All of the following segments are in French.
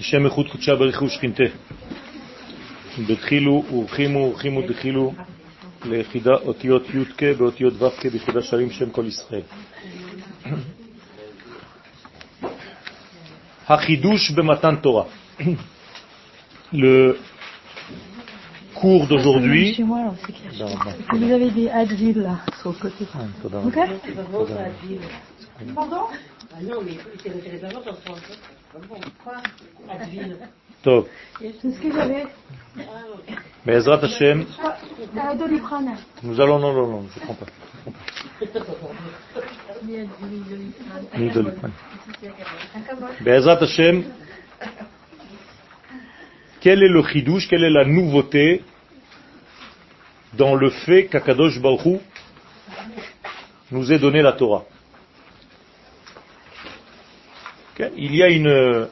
השם איכות קודשה בריחו ושכינתה. בתחילו ורחימו ורחימו דחילו ליחידה אותיות י"ק באותיות ו"ק ביחידה שרים שם כל ישראל. החידוש במתן תורה. Le cours d'aujourd'hui. Vous avez des Advil là, sur le côté. תודה. Ok Pardon Ah non, mais c'est intéressant parce qu'on Quoi Advil. טוב, C'est ce que j'avais. בעזרת השם, Euh, Doliprane. nous allons, non, non, non, je ne prends pas. je prends pas. Ni Doliprane. Be'ezrat Hashem, quel est le chidouche, quelle est la nouveauté dans le fait qu'Akadosh Baruch Hu nous ait donné la Torah il y a une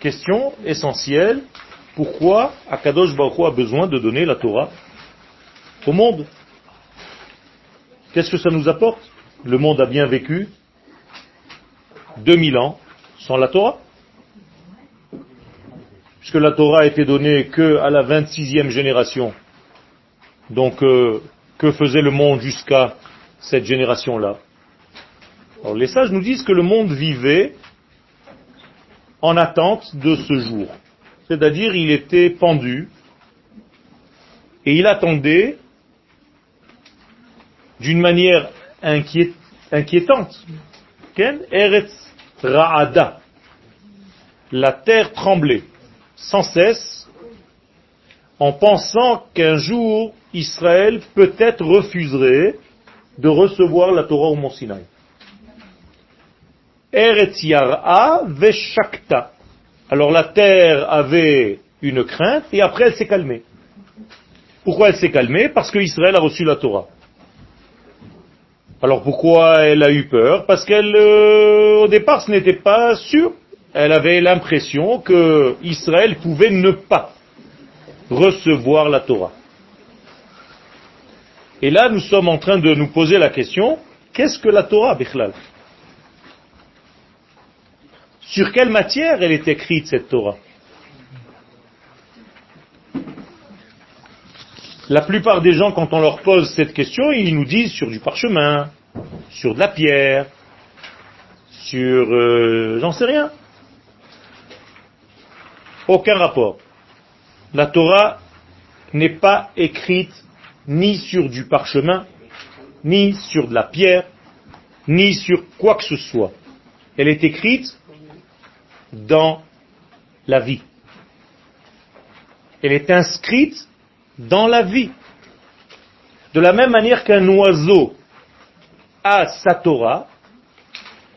question essentielle. Pourquoi Akadosh Baruch a besoin de donner la Torah au monde? Qu'est-ce que ça nous apporte? Le monde a bien vécu 2000 ans sans la Torah. Puisque la Torah a été donnée que à la 26e génération. Donc, euh, que faisait le monde jusqu'à cette génération-là? Alors, les sages nous disent que le monde vivait en attente de ce jour. C'est-à-dire, il était pendu et il attendait d'une manière inquiét- inquiétante. Ken Eretz Ra'ada. La terre tremblait sans cesse en pensant qu'un jour Israël peut-être refuserait de recevoir la Torah au Mont Sinaï. Eretz Yar'a Veshakta. Alors la terre avait une crainte et après elle s'est calmée. Pourquoi elle s'est calmée? Parce que Israël a reçu la Torah. Alors pourquoi elle a eu peur? Parce qu'elle, euh, au départ, ce n'était pas sûr. Elle avait l'impression que Israël pouvait ne pas recevoir la Torah. Et là, nous sommes en train de nous poser la question, qu'est-ce que la Torah, Bichlal? Sur quelle matière elle est écrite, cette Torah? La plupart des gens, quand on leur pose cette question, ils nous disent sur du parchemin, sur de la pierre, sur... euh, j'en sais rien. Aucun rapport. La Torah n'est pas écrite ni sur du parchemin, ni sur de la pierre, ni sur quoi que ce soit. Elle est écrite dans la vie. Elle est inscrite dans la vie. De la même manière qu'un oiseau a sa Torah,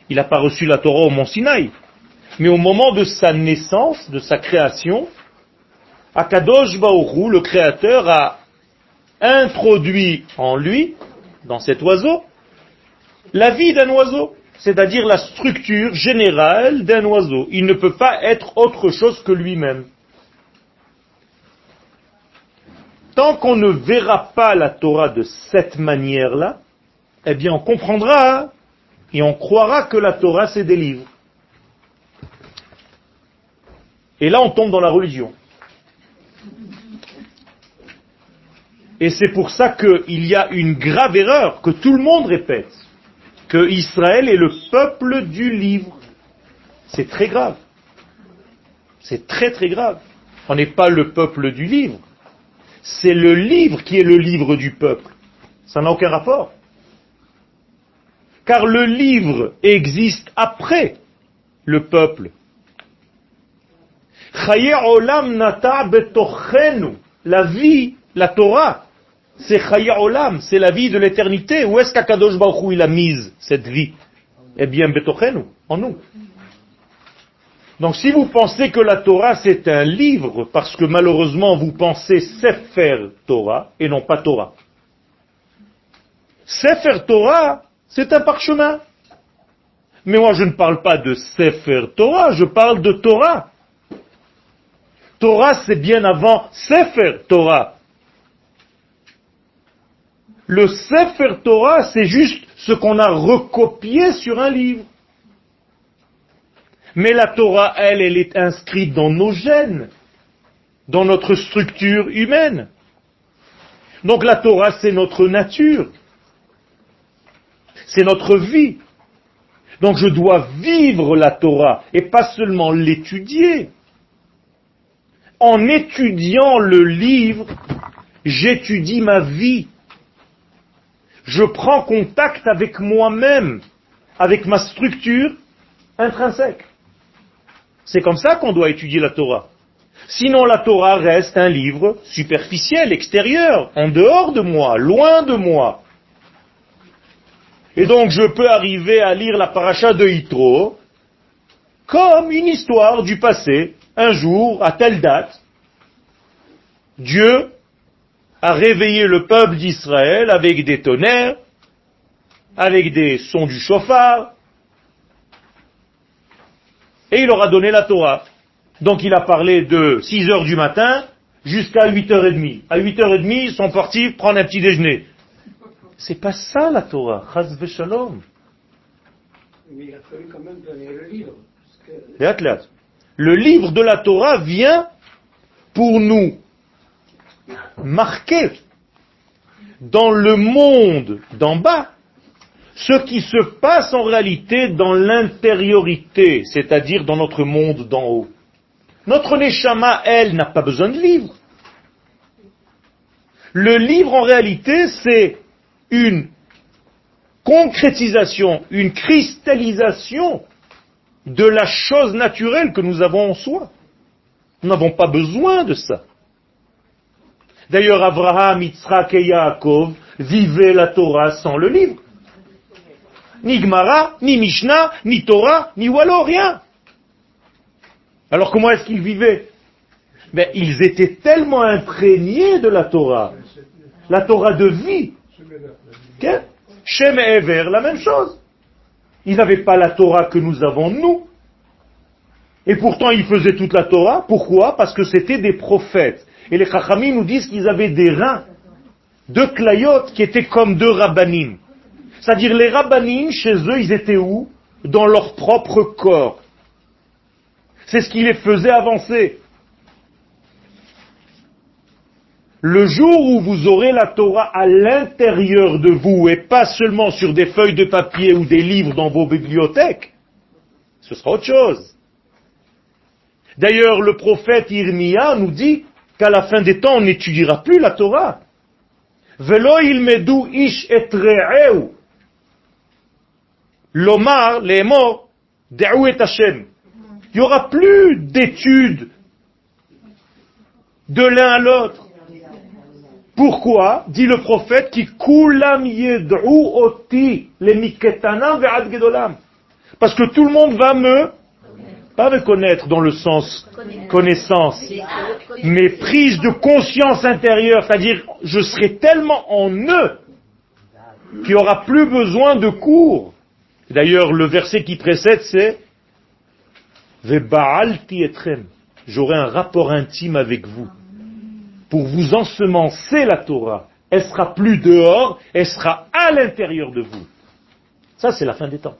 il n'a pas reçu la Torah au mont Sinaï, mais au moment de sa naissance, de sa création, Akadosh Baoru, le Créateur, a introduit en lui, dans cet oiseau, la vie d'un oiseau, c'est-à-dire la structure générale d'un oiseau. Il ne peut pas être autre chose que lui-même. Tant qu'on ne verra pas la Torah de cette manière-là, eh bien on comprendra et on croira que la Torah c'est des livres. Et là on tombe dans la religion. Et c'est pour ça qu'il y a une grave erreur que tout le monde répète, que Israël est le peuple du livre. C'est très grave. C'est très très grave. On n'est pas le peuple du livre. C'est le livre qui est le livre du peuple. Ça n'a aucun rapport. Car le livre existe après le peuple. La vie, la Torah, c'est Chaye olam, c'est la vie de l'éternité. Où est-ce qu'Akadosh Baruch il a mise cette vie? Eh bien, betochenu, en nous. Donc si vous pensez que la Torah c'est un livre, parce que malheureusement vous pensez Sefer Torah et non pas Torah. Sefer Torah, c'est un parchemin. Mais moi je ne parle pas de Sefer Torah, je parle de Torah. Torah c'est bien avant Sefer Torah. Le Sefer Torah c'est juste ce qu'on a recopié sur un livre. Mais la Torah, elle, elle est inscrite dans nos gènes, dans notre structure humaine. Donc la Torah, c'est notre nature. C'est notre vie. Donc je dois vivre la Torah et pas seulement l'étudier. En étudiant le livre, j'étudie ma vie. Je prends contact avec moi-même, avec ma structure intrinsèque. C'est comme ça qu'on doit étudier la Torah. Sinon la Torah reste un livre superficiel, extérieur, en dehors de moi, loin de moi. Et donc je peux arriver à lire la paracha de Yitro comme une histoire du passé. Un jour, à telle date, Dieu a réveillé le peuple d'Israël avec des tonnerres, avec des sons du chauffard, et il leur a donné la Torah. Donc il a parlé de 6 heures du matin jusqu'à 8h30. À 8h30, ils sont partis prendre un petit déjeuner. C'est pas ça la Torah. Chaz. Mais il a fallu quand même donner le livre. que-. Le livre de la Torah vient pour nous marquer dans le monde d'en bas ce qui se passe en réalité dans l'intériorité, c'est-à-dire dans notre monde d'en haut. Notre Neshama, elle, n'a pas besoin de livre. Le livre, en réalité, c'est une concrétisation, une cristallisation de la chose naturelle que nous avons en soi. Nous n'avons pas besoin de ça. D'ailleurs, Abraham, Yitzhak et Yaakov vivaient la Torah sans le livre. Ni Gemara, ni Mishnah, ni Torah, ni Wallo, rien. Alors comment est-ce qu'ils vivaient? Ben, Ils étaient tellement imprégnés de la Torah, la Torah de vie. Shem et Ever, la même chose. Ils n'avaient pas la Torah que nous avons nous. Et pourtant, ils faisaient toute la Torah. Pourquoi? Parce que c'était des prophètes. Et les Chachamim nous disent qu'ils avaient des reins, deux clayotes qui étaient comme deux rabbanim. C'est-à-dire les rabbanim, chez eux, ils étaient où? Dans leur propre corps. C'est ce qui les faisait avancer. Le jour où vous aurez la Torah à l'intérieur de vous et pas seulement sur des feuilles de papier ou des livres dans vos bibliothèques, ce sera autre chose. D'ailleurs, le prophète Irmia nous dit qu'à la fin des temps, on n'étudiera plus la Torah. Velo ilmedu ish et re'eu. Lomar, les morts, da'u et Hashem. Il n'y aura plus d'études de l'un à l'autre. Pourquoi dit le prophète qui kulam yed'u oti le miketanam ve'ad gedolam? Parce que tout le monde va me, pas me connaître dans le sens connaissance, mais prise de conscience intérieure, c'est-à-dire je serai tellement en eux qu'il n'y aura plus besoin de cours. D'ailleurs, le verset qui précède, c'est Ve'ba'alti etrem. J'aurai un rapport intime avec vous pour vous ensemencer la Torah. Elle sera plus dehors, elle sera à l'intérieur de vous. Ça, c'est la fin des temps.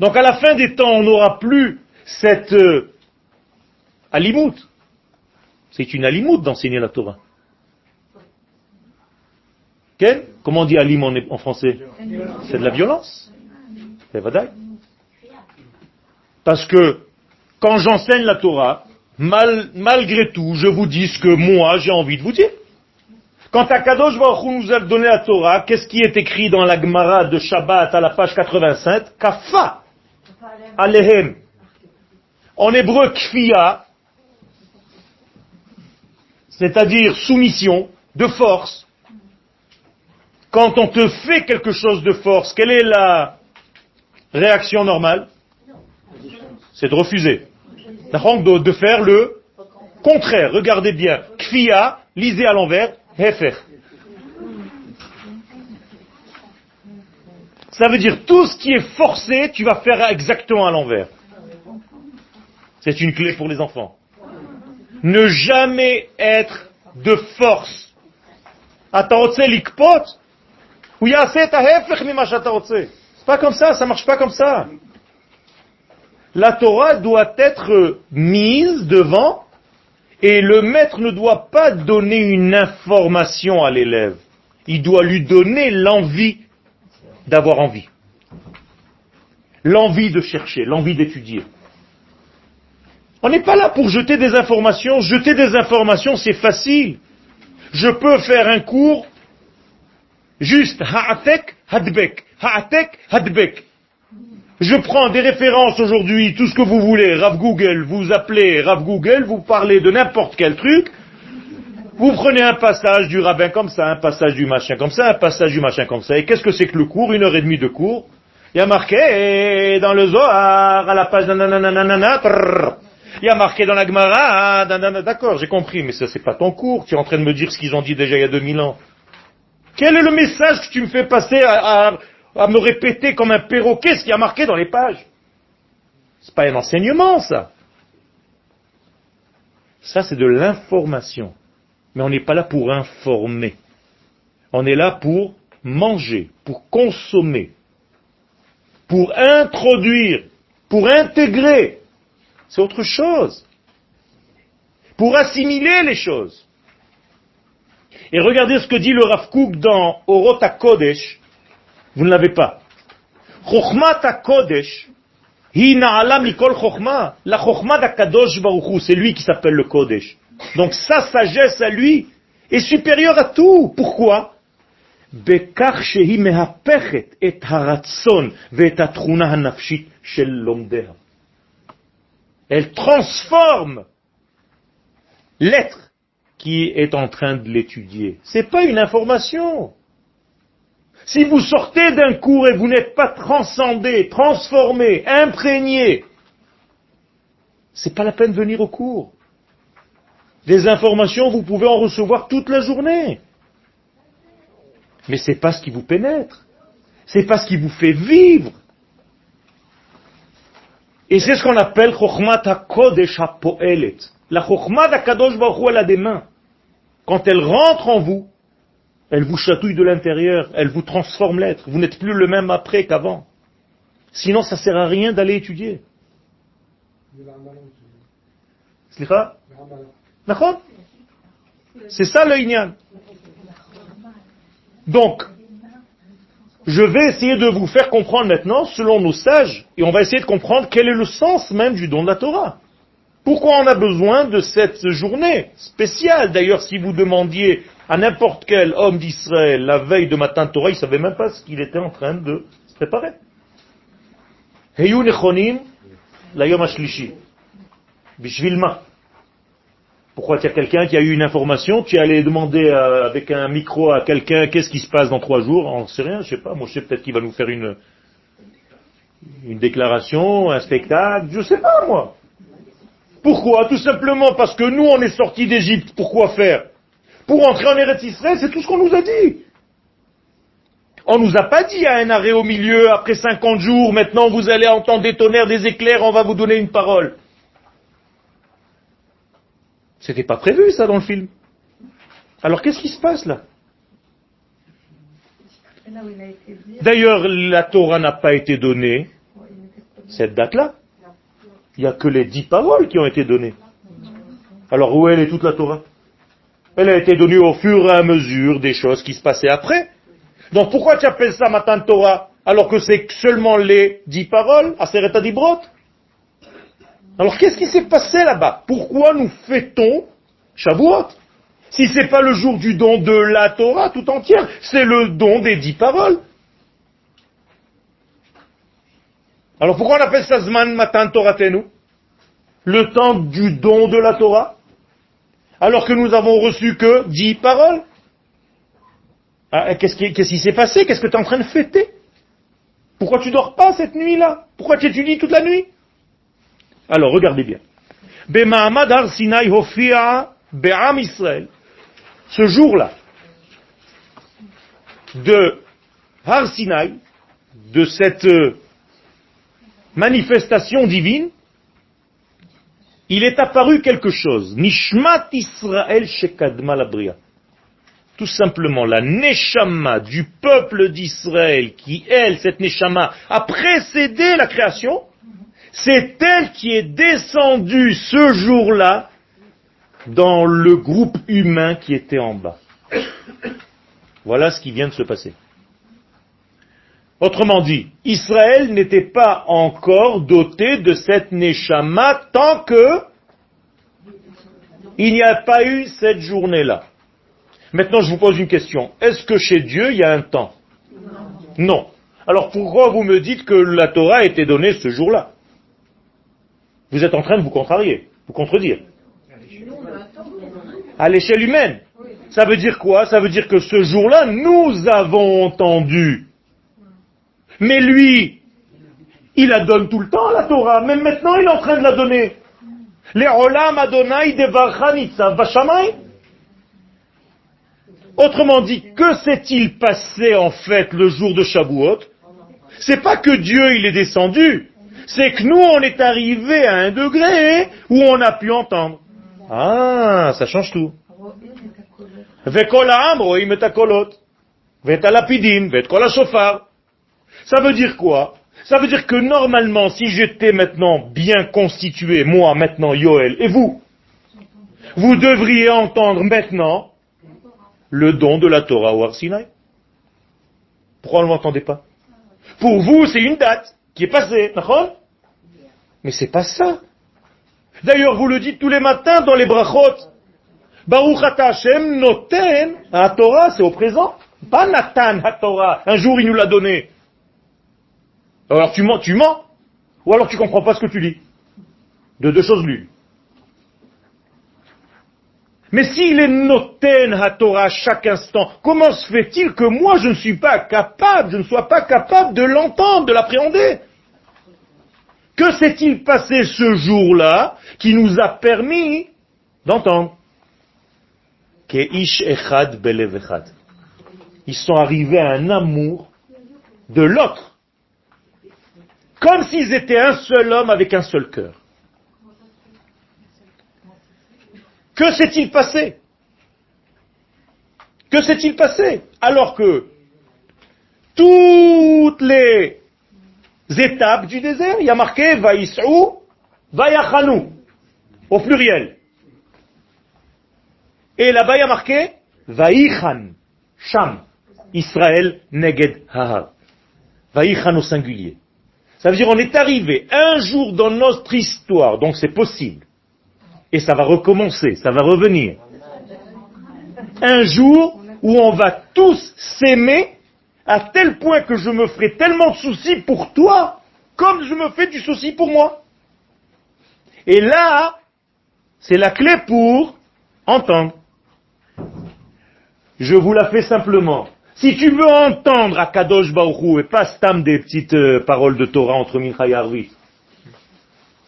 Donc à la fin des temps, on n'aura plus cette euh, alimout. C'est une alimout d'enseigner la Torah. Quel Comment on dit alim en, français? C'est de la violence. Parce que quand j'enseigne la Torah, mal- malgré tout, je vous dis ce que moi j'ai envie de vous dire. Quand Akadosh Baruch nous a donné la Torah, qu'est-ce qui est écrit dans la Gemara de Shabbat à la page 87 Kafa Alehem. En hébreu, kfia, c'est-à-dire soumission, de force. Quand on te fait quelque chose de force, quelle est la réaction normale? C'est de refuser. De faire le contraire. Regardez bien. Kfia, lisez à l'envers, hefer. Ça veut dire tout ce qui est forcé, tu vas faire exactement à l'envers. C'est une clé pour les enfants. Ne jamais être de force. C'est pas comme ça, ça marche pas comme ça. La Torah doit être mise devant et le maître ne doit pas donner une information à l'élève. Il doit lui donner l'envie d'avoir envie. L'envie de chercher, l'envie d'étudier. On n'est pas là pour jeter des informations. Jeter des informations, c'est facile. Je peux faire un cours juste ha'atek, hadbek, ha'atek, hadbek. Je prends des références aujourd'hui, tout ce que vous voulez, Rav Google, vous appelez Rav Google, vous parlez de n'importe quel truc, vous prenez un passage du rabbin comme ça, un passage du machin comme ça, un passage du machin comme ça, et qu'est-ce que c'est que le cours? Une heure et demie de cours. Il y a marqué dans le Zohar, à la page nananana, il y a marqué dans la Gemara, d'accord, j'ai compris, mais ça c'est pas ton cours, tu es en train de me dire ce qu'ils ont dit déjà il y a 2000 ans. Quel est le message que tu me fais passer à, à me répéter comme un perroquet ce qui a marqué dans les pages? C'est pas un enseignement, ça. Ça, c'est de l'information. Mais on n'est pas là pour informer. On est là pour manger, pour consommer, pour introduire, pour intégrer. C'est autre chose. Pour assimiler les choses. Et regardez ce que dit le Rav Kook dans Orota Kodesh, vous ne l'avez pas. Chokhmat Kodesh, mikol chokhma. La chokhma d'Akadosh Baruchu, c'est lui qui s'appelle le Kodesh. Donc sa sagesse à lui est supérieure à tout. Pourquoi? Elle transforme l'être qui est en train de l'étudier. Ce n'est pas une information. Si vous sortez d'un cours et vous n'êtes pas transcendé, transformé, imprégné, c'est pas la peine de venir au cours. Des informations, vous pouvez en recevoir toute la journée. Mais c'est pas ce qui vous pénètre. C'est pas ce qui vous fait vivre. Et c'est ce qu'on appelle Chokhmat HaKodesh HaPo'elet. La Chokhmat HaKadosh Baruch elle a des mains. Quand elle rentre en vous, elle vous chatouille de l'intérieur, elle vous transforme l'être. Vous n'êtes plus le même après qu'avant. Sinon, ça ne sert à rien d'aller étudier. C'est ça le. Donc, je vais essayer de vous faire comprendre maintenant, selon nos sages, et on va essayer de comprendre quel est le sens même du don de la Torah. Pourquoi on a besoin de cette journée spéciale? D'ailleurs, si vous demandiez à n'importe quel homme d'Israël la veille de matin de Torah, il ne savait même pas ce qu'il était en train de se préparer. Pourquoi tu as quelqu'un qui a eu une information, tu es allé demander euh, avec un micro à quelqu'un qu'est-ce qui se passe dans trois jours, on ne sait rien, je sais pas, moi je sais peut-être qu'il va nous faire une, une déclaration, un spectacle, je sais pas moi. Pourquoi? Tout simplement parce que nous, on est sortis d'Égypte. Pourquoi faire? Pour entrer en Eretz Israël, c'est tout ce qu'on nous a dit. On nous a pas dit y a un arrêt au milieu, après 50 jours, maintenant vous allez entendre des tonnerres, des éclairs, on va vous donner une parole. C'était pas prévu ça dans le film. Alors qu'est-ce qui se passe là? D'ailleurs, la Torah n'a pas été donnée cette date-là. Il n'y a que les dix paroles qui ont été données. Alors où est toute la Torah? Elle a été donnée au fur et à mesure des choses qui se passaient après. Donc pourquoi tu appelles ça matin Torah alors que c'est seulement les dix paroles, Aseret Dibrot Alors qu'est-ce qui s'est passé là-bas? Pourquoi nous fêtons Shavuot? Si c'est pas le jour du don de la Torah tout entière, c'est le don des dix paroles. Alors pourquoi on appelle ça Zman Matan Toratenu? Le temps du don de la Torah? Alors que nous avons reçu que dix paroles. Ah, Qu'est-ce qui s'est passé? Qu'est-ce que tu es en train de fêter? Pourquoi tu dors pas cette nuit-là? Pourquoi tu étudies toute la nuit? Alors regardez bien. Sinai Be'am Israël. Ce jour-là, de Har Sinai, de cette euh, manifestation divine, il est apparu quelque chose. Nishmat Israël Shekadma. Tout simplement, la Neshama du peuple d'Israël, qui, elle, cette Neshama, a précédé la création, c'est elle qui est descendue ce jour-là dans le groupe humain qui était en bas. Voilà ce qui vient de se passer. Autrement dit, Israël n'était pas encore doté de cette Neshama tant que il n'y a pas eu cette journée-là. Maintenant, je vous pose une question. Est-ce que chez Dieu, il y a un temps? Non. Alors pourquoi vous me dites que la Torah a été donnée ce jour-là? Vous êtes en train de vous contrarier, vous contredire. À l'échelle humaine. Ça veut dire quoi? Ça veut dire que ce jour-là, nous avons entendu. Mais lui, il la donne tout le temps, la Torah. Même maintenant, il est en train de la donner. Les olam Adonai de Vashamay. Autrement dit, que s'est-il passé en fait le jour de Shavuot? C'est pas que Dieu il est descendu, c'est que nous on est arrivé à un degré où on a pu entendre. Ah, ça change tout. Ça veut dire quoi? Ça veut dire que normalement, si j'étais maintenant bien constitué, moi maintenant, Yoel, et vous, vous devriez entendre maintenant le don de la Torah au Arsinaï. Pourquoi on ne m'entendait pas? Pour vous, c'est une date qui est passée, Mais c'est pas ça. D'ailleurs, vous le dites tous les matins dans les brachot. Baruch Hashem noten à Torah, c'est au présent. Pas Nathan à Torah. Un jour, il nous l'a donné. Alors tu mens, tu mens. Ou alors tu comprends pas ce que tu dis. De deux choses l'une. Mais s'il est noten à Torah chaque instant, comment se fait-il que moi je ne suis pas capable, je ne sois pas capable de l'entendre, de l'appréhender? Que s'est-il passé ce jour-là qui nous a permis d'entendre Ils sont arrivés à un amour de l'autre. Comme s'ils étaient un seul homme avec un seul cœur. Que s'est-il passé? Que s'est-il passé? Alors que toutes les étapes du désert, il y a marqué Vaïs'ou, Vaïachanu, au pluriel. Et là-bas, il y a marqué Vaïchan, Sham, Israël, Neged, Hahar. Vaïchan au singulier. Ça veut dire on est arrivé un jour dans notre histoire, donc c'est possible, et ça va recommencer, ça va revenir. Un jour où on va tous s'aimer à tel point que je me ferai tellement de soucis pour toi comme je me fais du souci pour moi. Et là, c'est la clé pour entendre. Je vous la fais simplement. Si tu veux entendre à Kadosh et pas stam des petites euh, paroles de Torah entre Mincha et Arvi,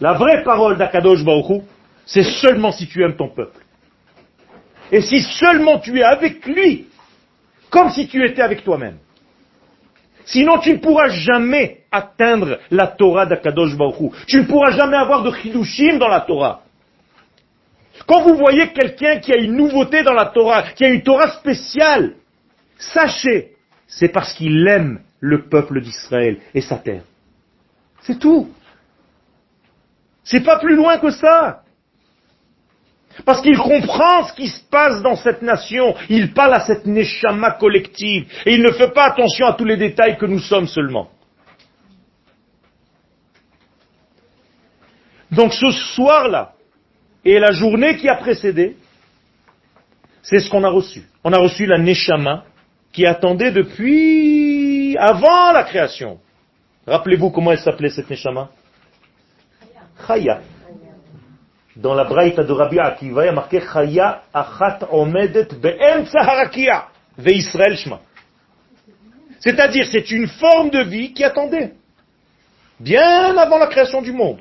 la vraie parole d'Akadosh Baruchou, c'est seulement si tu aimes ton peuple. Et si seulement tu es avec lui, comme si tu étais avec toi-même. Sinon, tu ne pourras jamais atteindre la Torah d'Akadosh Baruch Tu ne pourras jamais avoir de chidushim dans la Torah. Quand vous voyez quelqu'un qui a une nouveauté dans la Torah, qui a une Torah spéciale, sachez, c'est parce qu'il aime le peuple d'Israël et sa terre. C'est tout. C'est pas plus loin que ça. Parce qu'il comprend ce qui se passe dans cette nation. Il parle à cette neshama collective. Et il ne fait pas attention à tous les détails que nous sommes seulement. Donc ce soir-là, et la journée qui a précédé, c'est ce qu'on a reçu. On a reçu la neshama qui attendait depuis avant la création. Rappelez-vous comment elle s'appelait cette neshama? Chaya dans la Braïta de Rabbi Akiva, il y a marqué Chaya achat omedet be'emtsa harakia ve'Israël shma. C'est-à-dire, c'est une forme de vie qui attendait. Bien avant la création du monde.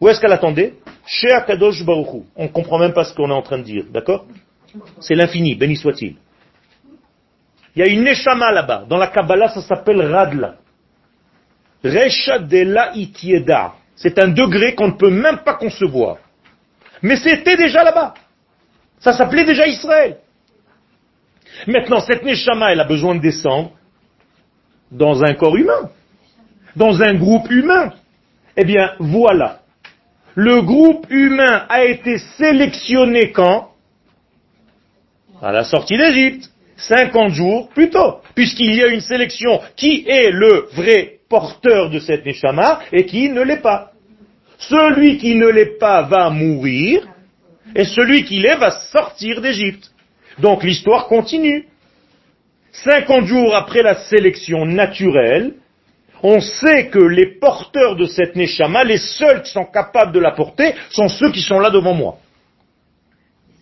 Où est-ce qu'elle attendait? Chez Akadosh Baruchu. On ne comprend même pas ce qu'on est en train de dire, d'accord? C'est l'infini, béni soit-il. Il y a une Neshama là-bas. Dans la Kabbalah, ça s'appelle Radla. Resha de la itieda. C'est un degré qu'on ne peut même pas concevoir. Mais c'était déjà là-bas. Ça s'appelait déjà Israël. Maintenant, cette Neshama, elle a besoin de descendre dans un corps humain, dans un groupe humain. Eh bien, voilà. Le groupe humain a été sélectionné quand? À la sortie d'Égypte. 50 jours plus tôt. Puisqu'il y a une sélection. Qui est le vrai porteur de cette Neshama et qui ne l'est pas Celui qui ne l'est pas va mourir et celui qui l'est va sortir d'Égypte. Donc l'histoire continue. 50 jours après la sélection naturelle, on sait que les porteurs de cette Neshama, les seuls qui sont capables de la porter, sont ceux qui sont là devant moi.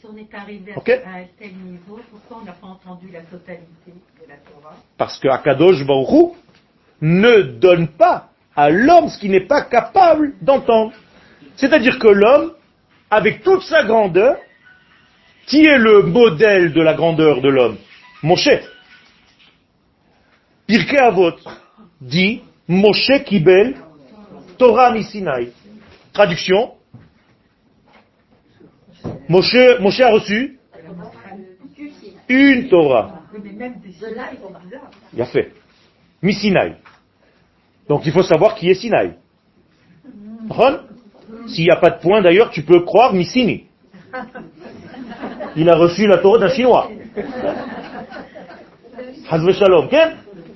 Si on est arrivé à, un tel niveau, pourquoi on n'a pas entendu la totalité de la Torah? Parce que Akadosh Baruch Hu ne donne pas à l'homme ce qu'il n'est pas capable d'entendre. C'est-à-dire que l'homme, avec toute sa grandeur, qui est le modèle de la grandeur de l'homme? Moshe. Pirkei Avot dit Moshe Kibel Torah Misinaï. Traduction Moshe, Moshe a reçu une Torah. Il a fait. Misinaï. Donc il faut savoir qui est Sinaï. Ron S'il n'y a pas de point d'ailleurs, tu peux croire Missini. Il a reçu la Torah d'un Chinois. Shalom,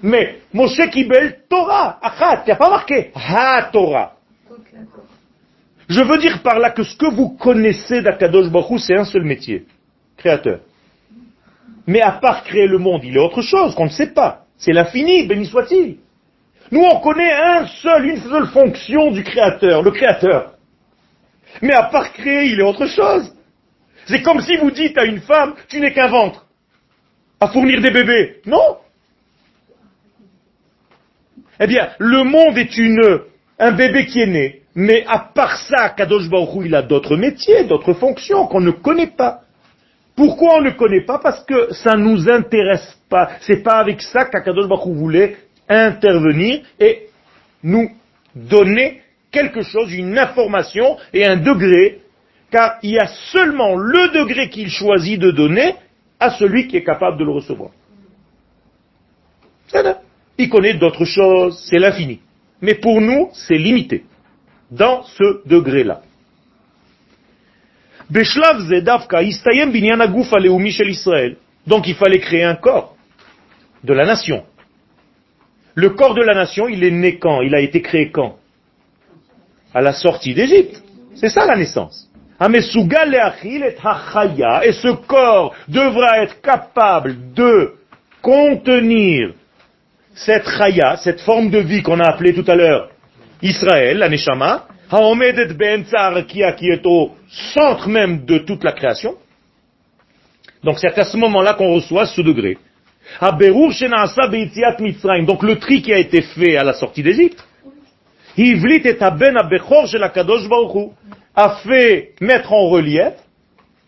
Mais Moshe Kibel Torah. Achat, il n'y a pas marqué Ha Torah. Je veux dire par là que ce que vous connaissez d'Akadosh Baruch c'est un seul métier. Créateur. Mais à part créer le monde, il est autre chose qu'on ne sait pas. C'est l'infini, béni soit-il. Nous, on connaît un seul, une seule fonction du créateur, le créateur. Mais à part créer, il est autre chose. C'est comme si vous dites à une femme, tu n'es qu'un ventre. À fournir des bébés. Non. Eh bien, le monde est une, un bébé qui est né. Mais à part ça, Kadosh Baruch il a d'autres métiers, d'autres fonctions qu'on ne connaît pas. Pourquoi on ne connaît pas? Parce que ça ne nous intéresse pas. C'est pas avec ça qu'Akadosh Baruch voulait intervenir et nous donner quelque chose, une information et un degré, car il y a seulement le degré qu'il choisit de donner à celui qui est capable de le recevoir. Il connaît d'autres choses, c'est l'infini. Mais pour nous, c'est limité, dans ce degré-là. Donc il fallait créer un corps de la nation, le corps de la nation, il est né quand? Il a été créé quand? À la sortie d'Égypte. C'est ça la naissance. Le'achil et hachaya. Et ce corps devra être capable de contenir cette chaya, cette forme de vie qu'on a appelée tout à l'heure Israël, la neshama, haomedet be'emtza arakia, qui est au centre même de toute la création. Donc c'est à ce moment-là qu'on reçoit ce degré. Donc le tri qui a été fait à la sortie d'Égypte. Hivlit et aben abechor Hu a fait mettre en relief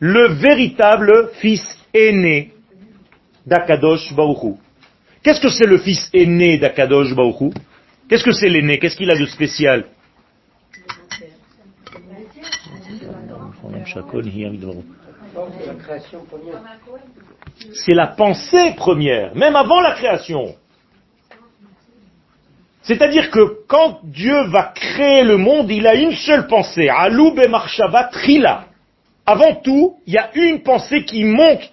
le véritable fils aîné d'Akadosh Baruch Hu. Qu'est-ce que c'est le fils aîné d'Akadosh Baruch Hu Qu'est-ce que c'est l'aîné Qu'est-ce qu'il a de spécial C'est la pensée première, même avant la création. C'est-à-dire que quand Dieu va créer le monde, il a une seule pensée. Alou marshava trila. Avant tout, il y a une pensée qui monte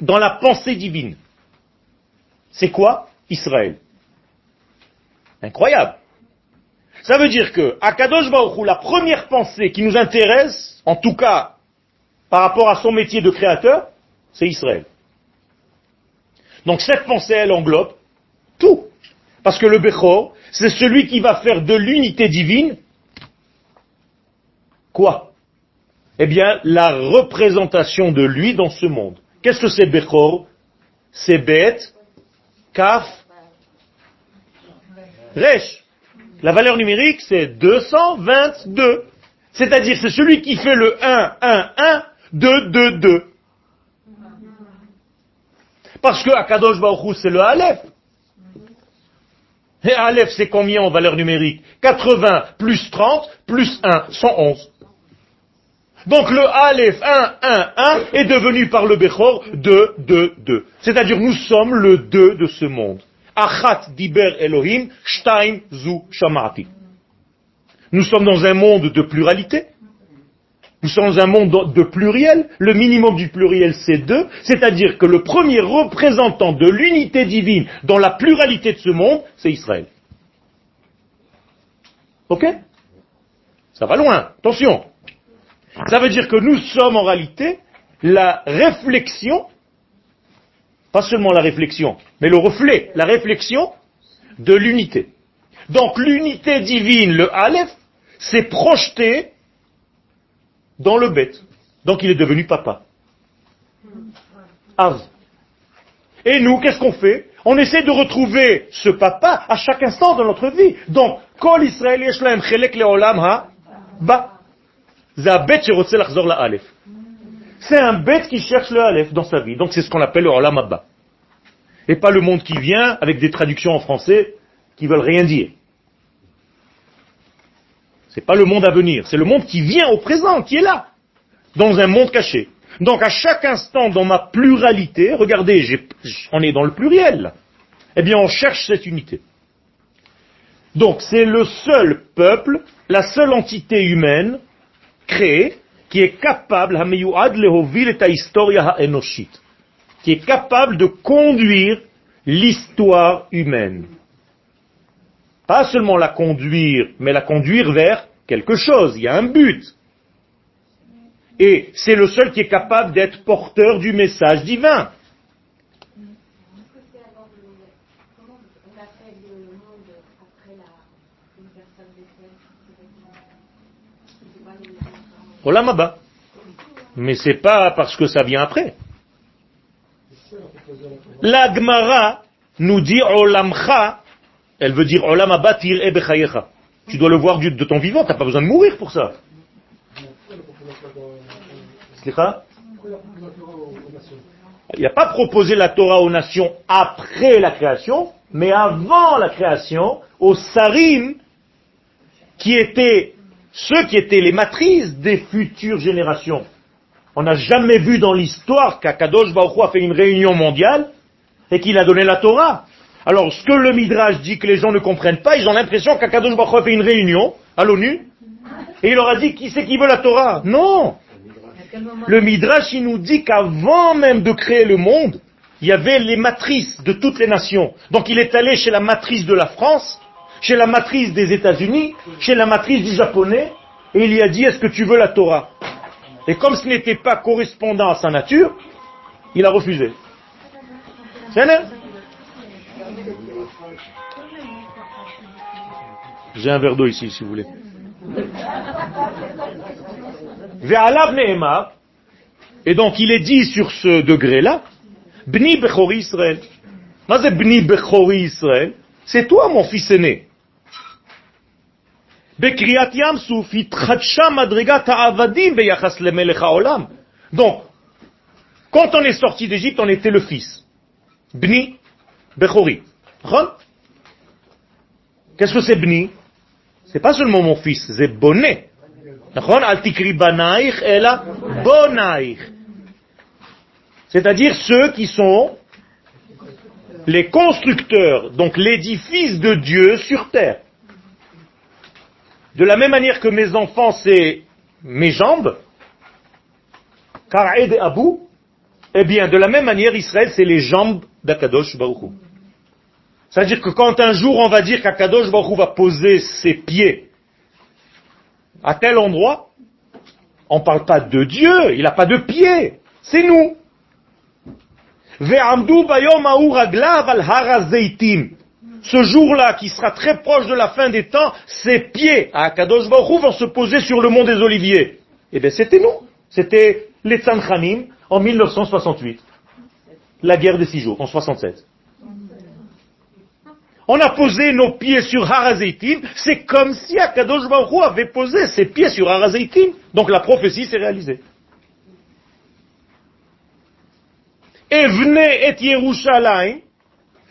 dans la pensée divine. C'est quoi Israël? Incroyable. Ça veut dire que, à Kadosh Baruch Hu, la première pensée qui nous intéresse, en tout cas par rapport à son métier de créateur, c'est Israël. Donc cette pensée, elle englobe tout. Parce que le Bechor, c'est celui qui va faire de l'unité divine quoi? Eh bien, la représentation de lui dans ce monde. Qu'est-ce que c'est Bechor? C'est bête, kaf, resh. La valeur numérique, c'est 222. C'est-à-dire, c'est celui qui fait le 1, 1, 1, 2, 2, 2. Parce que Akadosh Baruch Hu, c'est le Aleph. Et Aleph, c'est combien en valeur numérique? 80 plus 30 plus 1, 111. Donc le Aleph 1, 1, 1 est devenu par le Bechor 2, 2, 2. C'est-à-dire nous sommes le 2 de ce monde. Achat diber Elohim, shtaim zu shamati. Nous sommes dans un monde de pluralité. Nous sommes un monde de pluriel. Le minimum du pluriel, c'est deux. C'est-à-dire que le premier représentant de l'unité divine dans la pluralité de ce monde, c'est Israël. Ok? Ça va loin. Attention. Ça veut dire que nous sommes en réalité la réflexion, pas seulement la réflexion, mais le reflet, la réflexion de l'unité. Donc l'unité divine, le Aleph, s'est projeté dans le bête. Donc il est devenu papa. Av. Et nous, qu'est-ce qu'on fait? On essaie de retrouver ce papa à chaque instant de notre vie. Donc, Kol Israël Yeshlaim Chelek Leolam Ha Ba. C'est un bête qui cherche le Aleph dans sa vie. Donc c'est ce qu'on appelle le Olam Abba. Et pas le monde qui vient avec des traductions en français qui veulent rien dire. C'est pas le monde à venir, c'est le monde qui vient au présent, qui est là, dans un monde caché. Donc à chaque instant dans ma pluralité, regardez, on est dans le pluriel, eh bien on cherche cette unité. Donc c'est le seul peuple, la seule entité humaine créée qui est capable, qui est capable de conduire l'histoire humaine. Pas seulement la conduire, mais la conduire vers quelque chose. Il y a un but. Et c'est le seul qui est capable d'être porteur du message divin. Olamaba. Mais c'est pas parce que ça vient après. La Gemara nous dit Olamcha, elle veut dire Olamaba tir ebechayecha. Tu dois le voir de ton vivant, tu n'as pas besoin de mourir pour ça. Il n'a pas proposé la Torah aux nations après la création, mais avant la création, aux sarim, qui étaient ceux qui étaient les matrices des futures générations. On n'a jamais vu dans l'histoire qu'Akadosh Baruch a fait une réunion mondiale et qu'il a donné la Torah. Alors, ce que le Midrash dit que les gens ne comprennent pas, ils ont l'impression qu'Akadosh Baruch a fait une réunion à l'ONU et il leur a dit qui c'est qui veut la Torah? Non Le Midrash, il nous dit qu'avant même de créer le monde, il y avait les matrices de toutes les nations. Donc il est allé chez la matrice de la France chez la matrice des États-Unis, chez la matrice du japonais, et il lui a dit, est-ce que tu veux la Torah? Et comme ce n'était pas correspondant à sa nature, il a refusé. J'ai un verre d'eau ici, si vous voulez. Et donc il est dit sur ce degré-là, Bni Bechori Israël. Bni Bechori c'est toi mon fils aîné. Donc, quand on est sorti d'Égypte, on était le fils. Bni Bechori. Qu'est-ce que c'est Bni C'est pas seulement mon fils, c'est bonnet. C'est-à-dire ceux qui sont les constructeurs, donc l'édifice de Dieu sur terre. De la même manière que mes enfants, c'est mes jambes, Karaed et Abou, eh bien, de la même manière, Israël, c'est les jambes d'Akadosh Baruch C'est-à-dire que quand un jour on va dire qu'Akadosh Baruch va poser ses pieds à tel endroit, on ne parle pas de Dieu, il n'a pas de pieds, c'est nous. Ce jour-là, qui sera très proche de la fin des temps, ses pieds à Akadosh Baruch vont se poser sur le mont des Oliviers. Eh bien, c'était nous. C'était les Tzanchanim en 1968. La guerre des six jours, en 67. On a posé nos pieds sur Harazeitim, c'est comme si Akadosh avait posé ses pieds sur Harazeitim. Donc la prophétie s'est réalisée. et venez et Yerushalayim,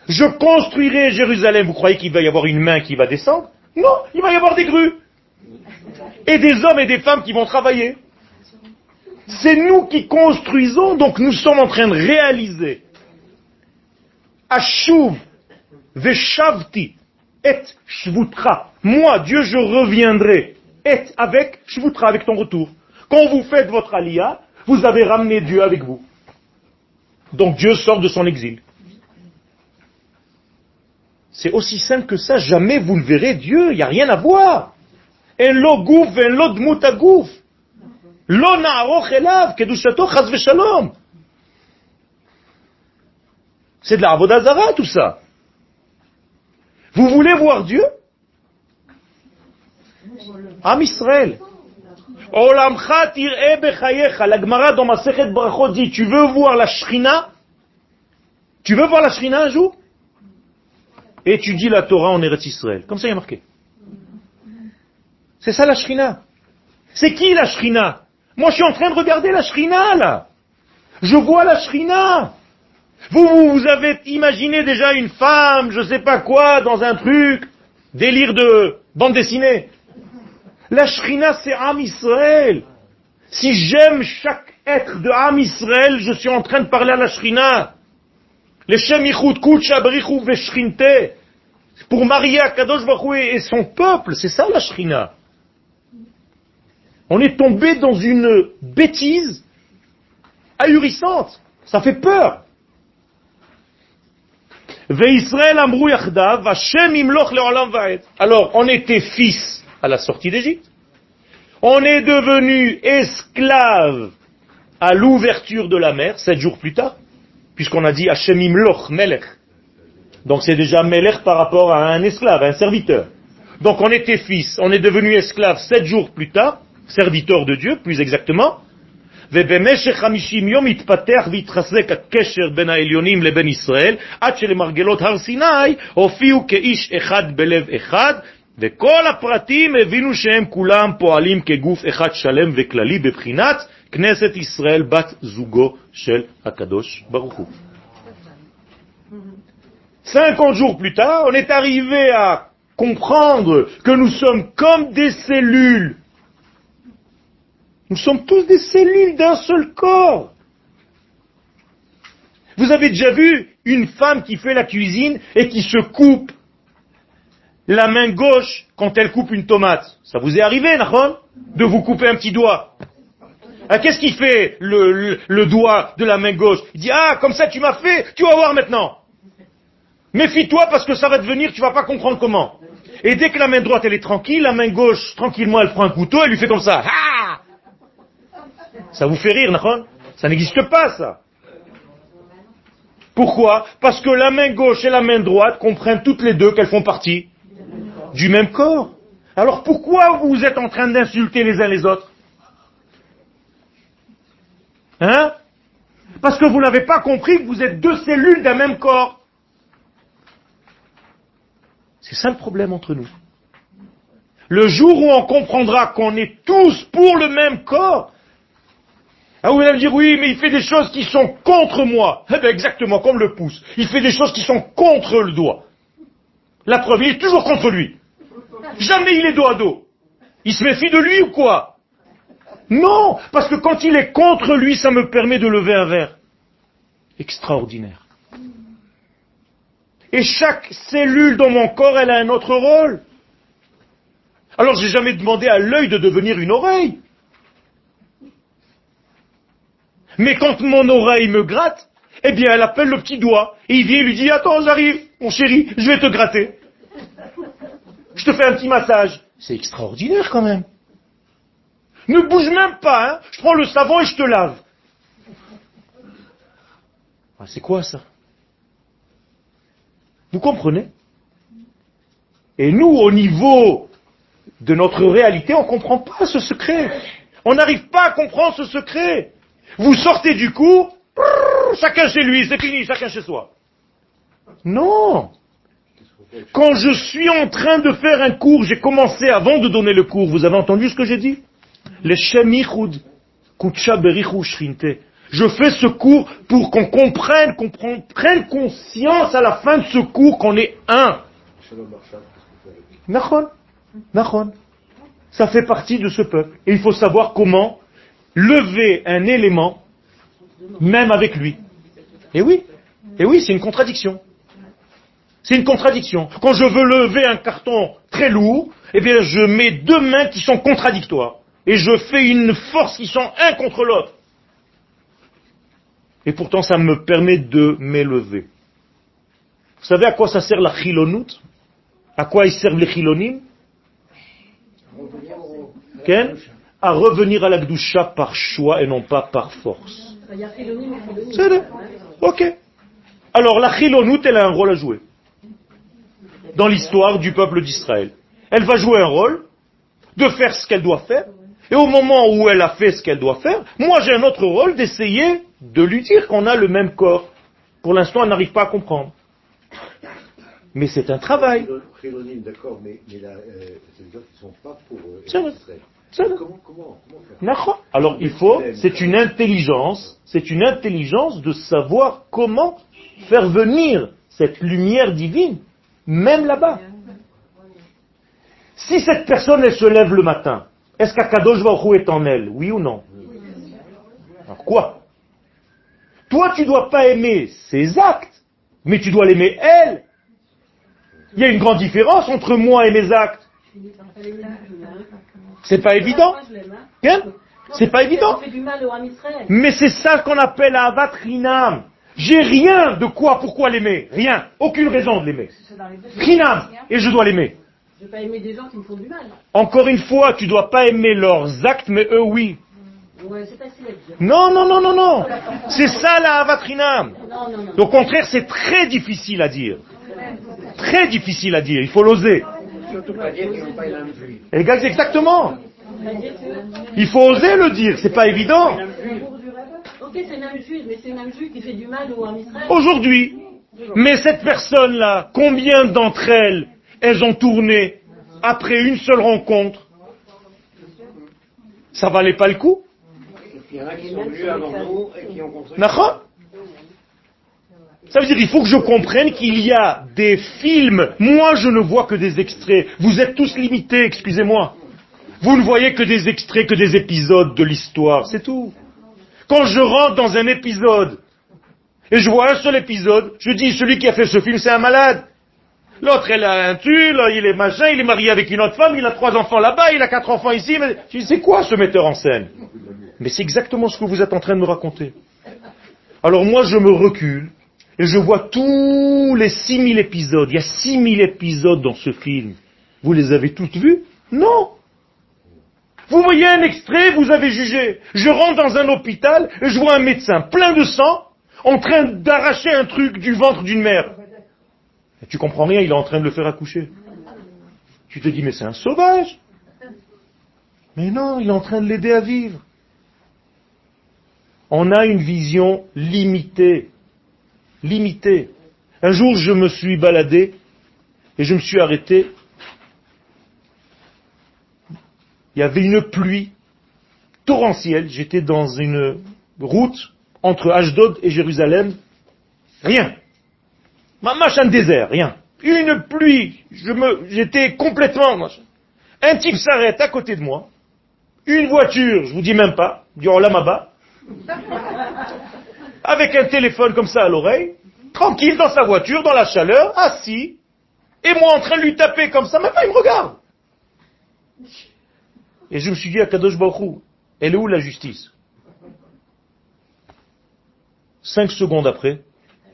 je construirai Jérusalem. Vous croyez qu'il va y avoir une main qui va descendre? Non, il va y avoir des grues. Et des hommes et des femmes qui vont travailler. C'est nous qui construisons, donc nous sommes en train de réaliser. Ashuv, Veshavti, Et shvutra. Moi, Dieu, je reviendrai. Et avec shvutra, avec ton retour. Quand vous faites votre alia, vous avez ramené Dieu avec vous. Donc Dieu sort de son exil. C'est aussi simple que ça. Jamais vous ne verrez Dieu. Il n'y a rien à voir. En lo en lo elav, kedushato chaz. C'est de la Avodazara, tout ça. Vous voulez voir Dieu? Am Israël. Olamcha tir'e bechayecha. La Gemara dans dit, tu veux voir la Shrina? Tu veux voir la Shrina un jour? Étudie la Torah en Eretz Israël. Comme ça il y a marqué. C'est ça la Shrina. C'est qui la Shrina? Moi je suis en train de regarder la Shrina là. Je vois la Shrina. Vous, vous avez imaginé déjà une femme, je sais pas quoi, dans un truc, délire de bande dessinée. La Shrina, c'est Am Israël. Si j'aime chaque être de Am Israël, je suis en train de parler à la Shrina. Le Shem Brichu Veshrinte. Pour marier Kadosh Baruch et son peuple, c'est ça la Shrina. On est tombé dans une bêtise ahurissante. Ça fait peur. Alors, on était fils à la sortie d'Égypte. On est devenu esclave à l'ouverture de la mer, sept jours plus tard, puisqu'on a dit Hashem imloch melech. Donc c'est déjà melech par rapport à un esclave, un serviteur. Donc on était fils, on est devenu esclave sept jours plus tard, serviteur de Dieu, plus exactement, ובמשך חמישים יום התפתח והתחזק הקשר בין העליונים לבין ישראל, עד שלמרגלות הר סיני הופיעו כאיש אחד בלב אחד, וכל הפרטים הבינו שהם כולם פועלים כגוף אחד שלם וכללי בבחינת כנסת ישראל בת זוגו של הקדוש ברוך הוא. 50 jours plus tard, on est arrivé à comprendre que nous sommes comme des cellules Nous sommes tous des cellules d'un seul corps. Vous avez déjà vu une femme qui fait la cuisine et qui se coupe la main gauche quand elle coupe une tomate. Ça vous est arrivé, Nahon De vous couper un petit doigt? Ah, Qu'est-ce qu'il fait le, doigt de la main gauche? Il dit, ah, comme ça tu m'as fait, tu vas voir maintenant. Méfie-toi parce que ça va devenir, tu vas pas comprendre comment. Et dès que la main droite elle est tranquille, la main gauche, tranquillement, elle prend un couteau, elle lui fait comme ça. Ah ça vous fait rire, Nahon Ça n'existe pas, ça. Pourquoi? Parce que la main gauche et la main droite comprennent toutes les deux qu'elles font partie du même corps. Alors pourquoi vous êtes en train d'insulter les uns les autres? Hein? Parce que vous n'avez pas compris que vous êtes deux cellules d'un même corps. C'est ça le problème entre nous. Le jour où on comprendra qu'on est tous pour le même corps, ah, vous allez me dire, oui, mais il fait des choses qui sont contre moi. Eh bien, exactement, comme le pouce. Il fait des choses qui sont contre le doigt. La preuve, il est toujours contre lui. Jamais il est dos à dos. Il se méfie de lui ou quoi? Non, parce que quand il est contre lui, ça me permet de lever un verre. Extraordinaire. Et chaque cellule dans mon corps, elle a un autre rôle. Alors j'ai jamais demandé à l'œil de devenir une oreille. Mais quand mon oreille me gratte, eh bien, elle appelle le petit doigt. Et il vient et lui dit, attends, j'arrive, mon chéri, je vais te gratter. Je te fais un petit massage. C'est extraordinaire quand même. Ne bouge même pas, hein. Je prends le savon et je te lave. Ah, c'est quoi ça? Vous comprenez? Et nous, au niveau de notre réalité, on ne comprend pas ce secret. On n'arrive pas à comprendre ce secret. Vous sortez du cours, chacun chez lui, c'est fini, chacun chez soi. Non. Quand je suis en train de faire un cours, j'ai commencé avant de donner le cours, vous avez entendu ce que j'ai dit? Les Shemichud, Shrinte. Je fais ce cours pour qu'on comprenne, qu'on prenne conscience à la fin de ce cours qu'on est un. Nachon, Nachon. Ça fait partie de ce peuple. Et il faut savoir comment lever un élément, même avec lui. Et oui, et oui, c'est une contradiction. C'est une contradiction. Quand je veux lever un carton très lourd, eh bien, je mets deux mains qui sont contradictoires. Et je fais une force qui sont un contre l'autre. Et pourtant, ça me permet de m'élever. Vous savez à quoi ça sert la chilonout À quoi ils servent les chilonim? Ken? À revenir à la gdusha par choix et non pas par force. C'est vrai. Ok. Alors la chilonout, elle a un rôle à jouer dans l'histoire du peuple d'Israël. Elle va jouer un rôle de faire ce qu'elle doit faire. Et au moment où elle a fait ce qu'elle doit faire, moi j'ai un autre rôle d'essayer de lui dire qu'on a le même corps. Pour l'instant, elle n'arrive pas à comprendre. Mais c'est un travail. D'accord, mais, mais là, euh, c'est des gens qui ne sont pas pour euh, Comment, comment, comment faire? Alors il faut, c'est une intelligence, c'est une intelligence de savoir comment faire venir cette lumière divine, même là-bas. Si cette personne, elle se lève le matin, est-ce qu'Akadosh Baruch est en elle? Oui ou non? Alors quoi? Toi, tu dois pas aimer ses actes, mais tu dois l'aimer elle. Il y a une grande différence entre moi et mes actes. C'est pas évident. Hein. Hein C'est pas évident. Mais c'est ça qu'on appelle Avat Rinam. J'ai rien de quoi, pourquoi l'aimer. Rien. Aucune raison de l'aimer. Rinam. Et je dois l'aimer. Je vais pas aimer des gens qui me font du mal. Encore une fois, tu dois pas aimer leurs actes, mais eux oui. Ouais, c'est facile à dire. Non, non, non, non, non. C'est ça la Avat Rinam. Non, non, non. Au contraire, c'est très difficile à dire. Très difficile à dire. Il faut l'oser. Surtout pas dire qu'ils n'ont pas la même juive. Exact- Exactement. Il faut oser le dire. C'est pas évident. Ok, c'est même juif, mais c'est même juif qui fait du mal au Ham Israël. Aujourd'hui. Mais cette personne-là, combien d'entre elles, elles ont tourné après une seule rencontre? Ça valait pas le coup Ça veut dire il faut que je comprenne qu'il y a des films. Moi, je ne vois que des extraits. Vous êtes tous limités, excusez-moi. Vous ne voyez que des extraits, que des épisodes de l'histoire, c'est tout. Quand je rentre dans un épisode et je vois un seul épisode, je dis celui qui a fait ce film, c'est un malade. L'autre, elle a un tulle, il est machin, il est marié avec une autre femme, il a trois enfants là-bas, il a quatre enfants ici. Mais... Je dis, c'est quoi ce metteur en scène? Mais c'est exactement ce que vous êtes en train de me raconter. Alors moi, je me recule et je vois tous les 6000 épisodes. Il y a 6000 épisodes dans ce film. Vous les avez toutes vus Non Vous voyez un extrait, vous avez jugé. Je rentre dans un hôpital et je vois un médecin plein de sang en train d'arracher un truc du ventre d'une mère. Tu comprends rien, il est en train de le faire accoucher. Tu te dis, mais c'est un sauvage. Mais non, il est en train de l'aider à vivre. On a une vision limitée. Limitée. Un jour, je me suis baladé et je me suis arrêté. Il y avait une pluie torrentielle. J'étais dans une route entre Ashdod et Jérusalem. Rien. Mamache un désert, rien. Une pluie. J'étais complètement. Un type s'arrête à côté de moi. Une voiture, je vous dis même pas, du Olamaba. Avec un téléphone comme ça à l'oreille. Tranquille dans sa voiture, dans la chaleur, assis. Et moi en train de lui taper comme ça, même pas il me regarde. Et je me suis dit à Kadosh Baruch elle est où la justice? Cinq secondes après,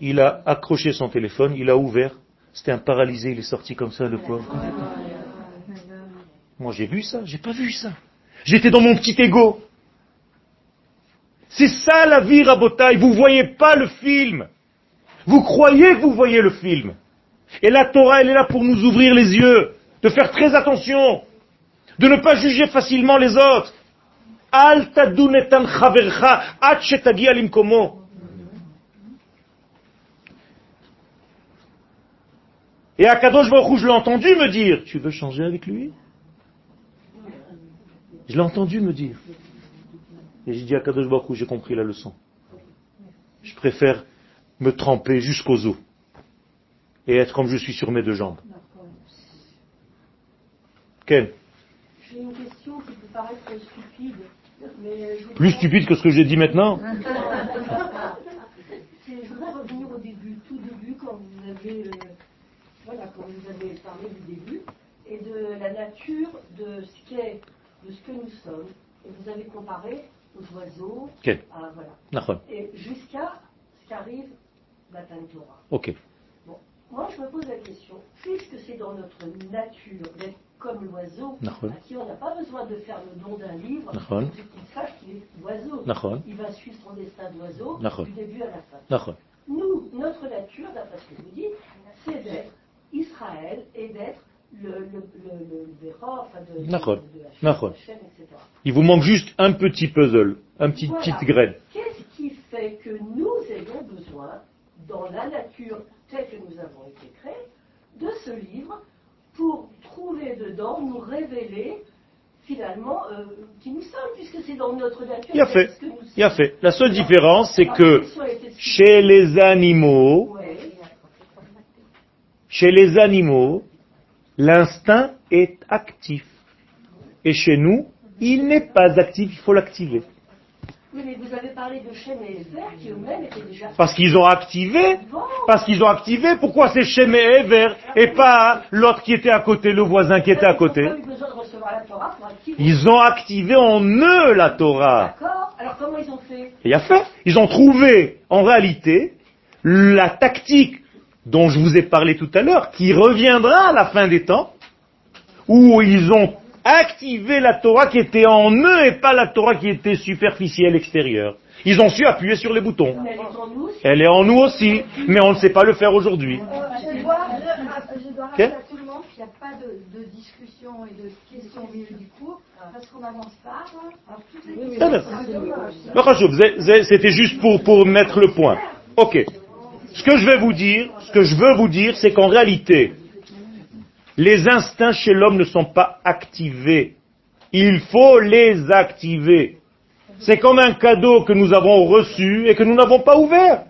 il a accroché son téléphone, il a ouvert, c'était un paralysé, il est sorti comme ça, le pauvre. Moi j'ai vu ça, j'ai pas vu ça. J'étais dans mon petit ego. C'est ça la vie, Rabotaille, vous voyez pas le film. Vous croyez que vous voyez le film. Et la Torah, elle est là pour nous ouvrir les yeux, de faire très attention, de ne pas juger facilement les autres. Et Akadosh Baruch je l'ai entendu me dire, tu veux changer avec lui? Je l'ai entendu me dire. Et j'ai dit à Kadosh Baruch j'ai compris la leçon. Je préfère me tremper jusqu'aux os et être comme je suis sur mes deux jambes. Ken J'ai une question qui peut paraître stupide, mais je voudrais- Plus stupide que ce que j'ai dit maintenant Je voudrais revenir au début, tout début, quand vous avez euh, voilà, comme vous avez parlé du début, et de la nature de ce qu'est, de ce que nous sommes. Et vous avez comparé aux oiseaux, Ok. à, voilà. Nachon. Et jusqu'à ce qu'arrive la Torah. Ok. Moi, je me pose la question, puisque c'est dans notre nature d'être comme l'oiseau, à qui on n'a pas besoin de faire le don d'un livre, qu'il sache qu'il est oiseau. Il va suivre son destin d'oiseau du début à la fin. Nous, notre nature, d'après ce que vous dites, c'est d'être Israël et d'être le, le, le. Il vous manque juste un petit puzzle, un petit petite graine. Qu'est-ce qui fait que nous ayons besoin, dans la nature telle que nous avons été créés, de ce livre pour trouver dedans, nous révéler finalement euh, qui nous sommes, puisque c'est dans notre nature. Il a fait. ce que nous sommes. Il a fait. La seule différence, c'est que chez les animaux, Ouais. chez les animaux, l'instinct est actif. Et chez nous, il n'est pas actif, il faut l'activer. Oui, mais vous avez parlé de Shem et Ever qui eux-mêmes étaient déjà Parce qu'ils ont activé, Bon. parce qu'ils ont activé, pourquoi c'est Shem et Ever et pas l'autre qui était à côté, le voisin qui était à côté? Ils n'ont pas eu besoin de recevoir la Torah pour activer. Ils ont activé en eux la Torah. D'accord Alors comment ils ont fait? Il a fait. Ils ont trouvé, en réalité, la tactique dont je vous ai parlé tout à l'heure, qui reviendra à la fin des temps, où ils ont activé la Torah qui était en eux et pas la Torah qui était superficielle extérieure. Ils ont su appuyer sur les boutons. Elle est en nous aussi. Elle est en nous aussi, mais on ne sait pas le faire aujourd'hui. Je dois, je dois rappeler à tout le monde qu'il n'y a pas de, de discussion et de questions au milieu du cours, parce qu'on n'avance pas. C'était juste pour, pour mettre le point. Ok. Ce que je vais vous dire, ce que je veux vous dire, c'est qu'en réalité, les instincts chez l'homme ne sont pas activés. Il faut les activer. C'est comme un cadeau que nous avons reçu et que nous n'avons pas ouvert.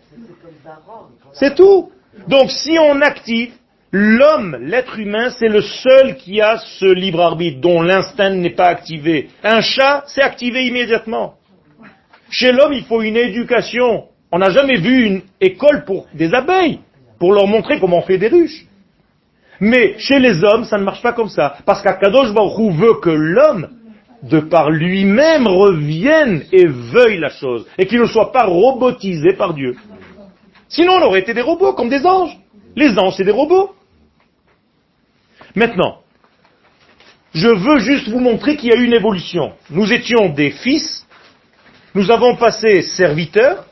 C'est tout. Donc si on active, l'homme, l'être humain, c'est le seul qui a ce libre arbitre dont l'instinct n'est pas activé. Un chat, c'est activé immédiatement. Chez l'homme, il faut une éducation. On n'a jamais vu une école pour des abeilles, pour leur montrer comment on fait des ruches. Mais chez les hommes, ça ne marche pas comme ça. Parce qu'Akadosh Baruch veut que l'homme, de par lui-même, revienne et veuille la chose. Et qu'il ne soit pas robotisé par Dieu. Sinon, on aurait été des robots, comme des anges. Les anges, c'est des robots. Maintenant, je veux juste vous montrer qu'il y a eu une évolution. Nous étions des fils, nous avons passé serviteurs,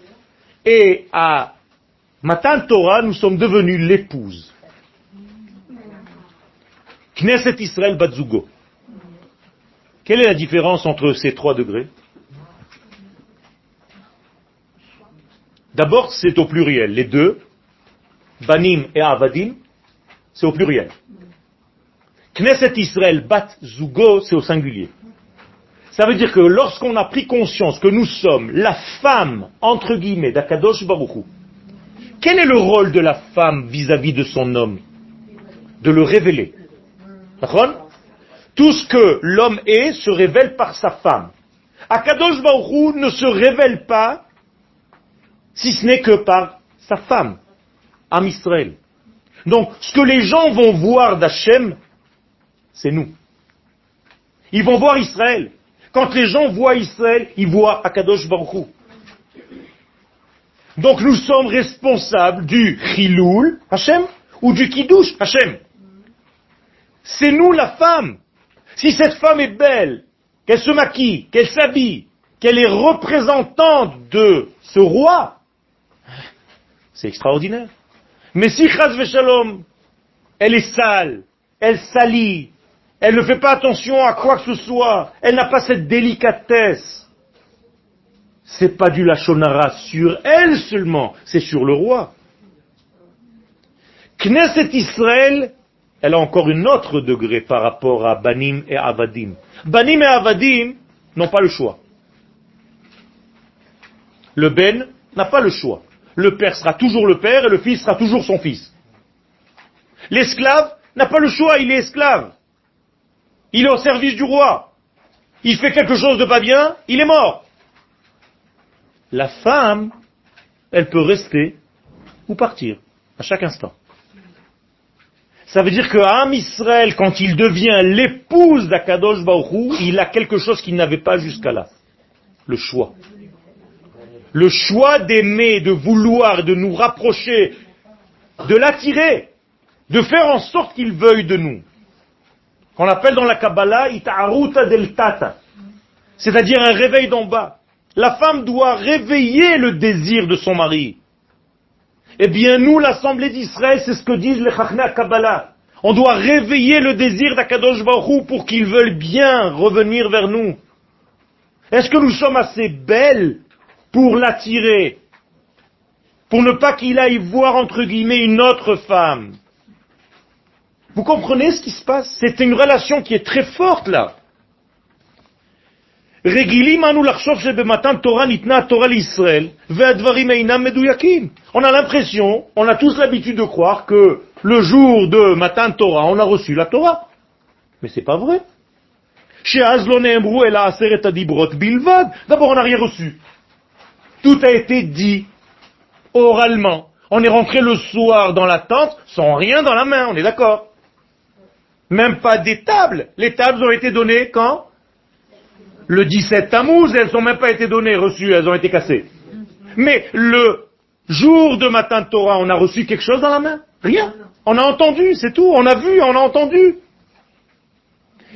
et à Matan Torah, nous sommes devenus l'épouse. Knesset Israël Batzugo. Quelle est la différence entre ces trois degrés? D'abord, c'est au pluriel. Les deux, Banim et Avadim, c'est au pluriel. Knesset Israël Bat Zugo, c'est au singulier. Ça veut dire que lorsqu'on a pris conscience que nous sommes la femme, entre guillemets, d'Akadosh Baruchou, quel est le rôle de la femme vis-à-vis de son homme De le révéler. D'accord? Tout ce que l'homme est se révèle par sa femme. Akadosh Baruchou ne se révèle pas si ce n'est que par sa femme, Am Israël. Donc, ce que les gens vont voir d'Hachem, c'est nous. Ils vont voir Israël. Quand les gens voient Israël, ils voient Akadosh Baruch Hu. Donc nous sommes responsables du Chiloul, Hachem, ou du Kiddush, Hachem. C'est nous la femme. Si cette femme est belle, qu'elle se maquille, qu'elle s'habille, qu'elle est représentante de ce roi, c'est extraordinaire. Mais si Chaz Shalom, elle est sale, elle salit, elle ne fait pas attention à quoi que ce soit, elle n'a pas cette délicatesse, c'est pas du lachonara sur elle seulement, c'est sur le roi. Knesset Israël, elle a encore une autre degré par rapport à Banim et Avadim. Banim et Avadim n'ont pas le choix. Le Ben n'a pas le choix. Le père sera toujours le père et le fils sera toujours son fils. L'esclave n'a pas le choix, il est esclave. Il est au service du roi. Il fait quelque chose de pas bien, il est mort. La femme, elle peut rester ou partir à chaque instant. Ça veut dire que Am Israël, quand il devient l'épouse d'Akadosh il a quelque chose qu'il n'avait pas jusqu'à là. Le choix. Le choix d'aimer, de vouloir, de nous rapprocher, de l'attirer, de faire en sorte qu'il veuille de nous. Qu'on appelle dans la Kabbalah Ita'aruta del Tata. C'est-à-dire un réveil d'en bas. La femme doit réveiller le désir de son mari. Eh bien, nous, l'Assemblée d'Israël, c'est ce que disent les Chachna Kabbalah. On doit réveiller le désir d'Akadosh Baruch pour qu'il veuille bien revenir vers nous. Est-ce que nous sommes assez belles pour l'attirer? Pour ne pas qu'il aille voir, entre guillemets, une autre femme? Vous comprenez ce qui se passe? C'est une relation qui est très forte là. On a l'impression, on a tous l'habitude de croire que le jour de Matan Torah, on a reçu la Torah. Mais c'est pas vrai. D'abord, on n'a rien reçu. Tout a été dit oralement. On est rentré le soir dans la tente sans rien dans la main, on est d'accord. Même pas des tables. Les tables ont été données quand? Le 17 Tammuz, elles n'ont même pas été données, reçues, elles ont été cassées. Mais le jour de matin de Torah, on a reçu quelque chose dans la main? Rien. On a entendu, c'est tout. On a vu, on a entendu.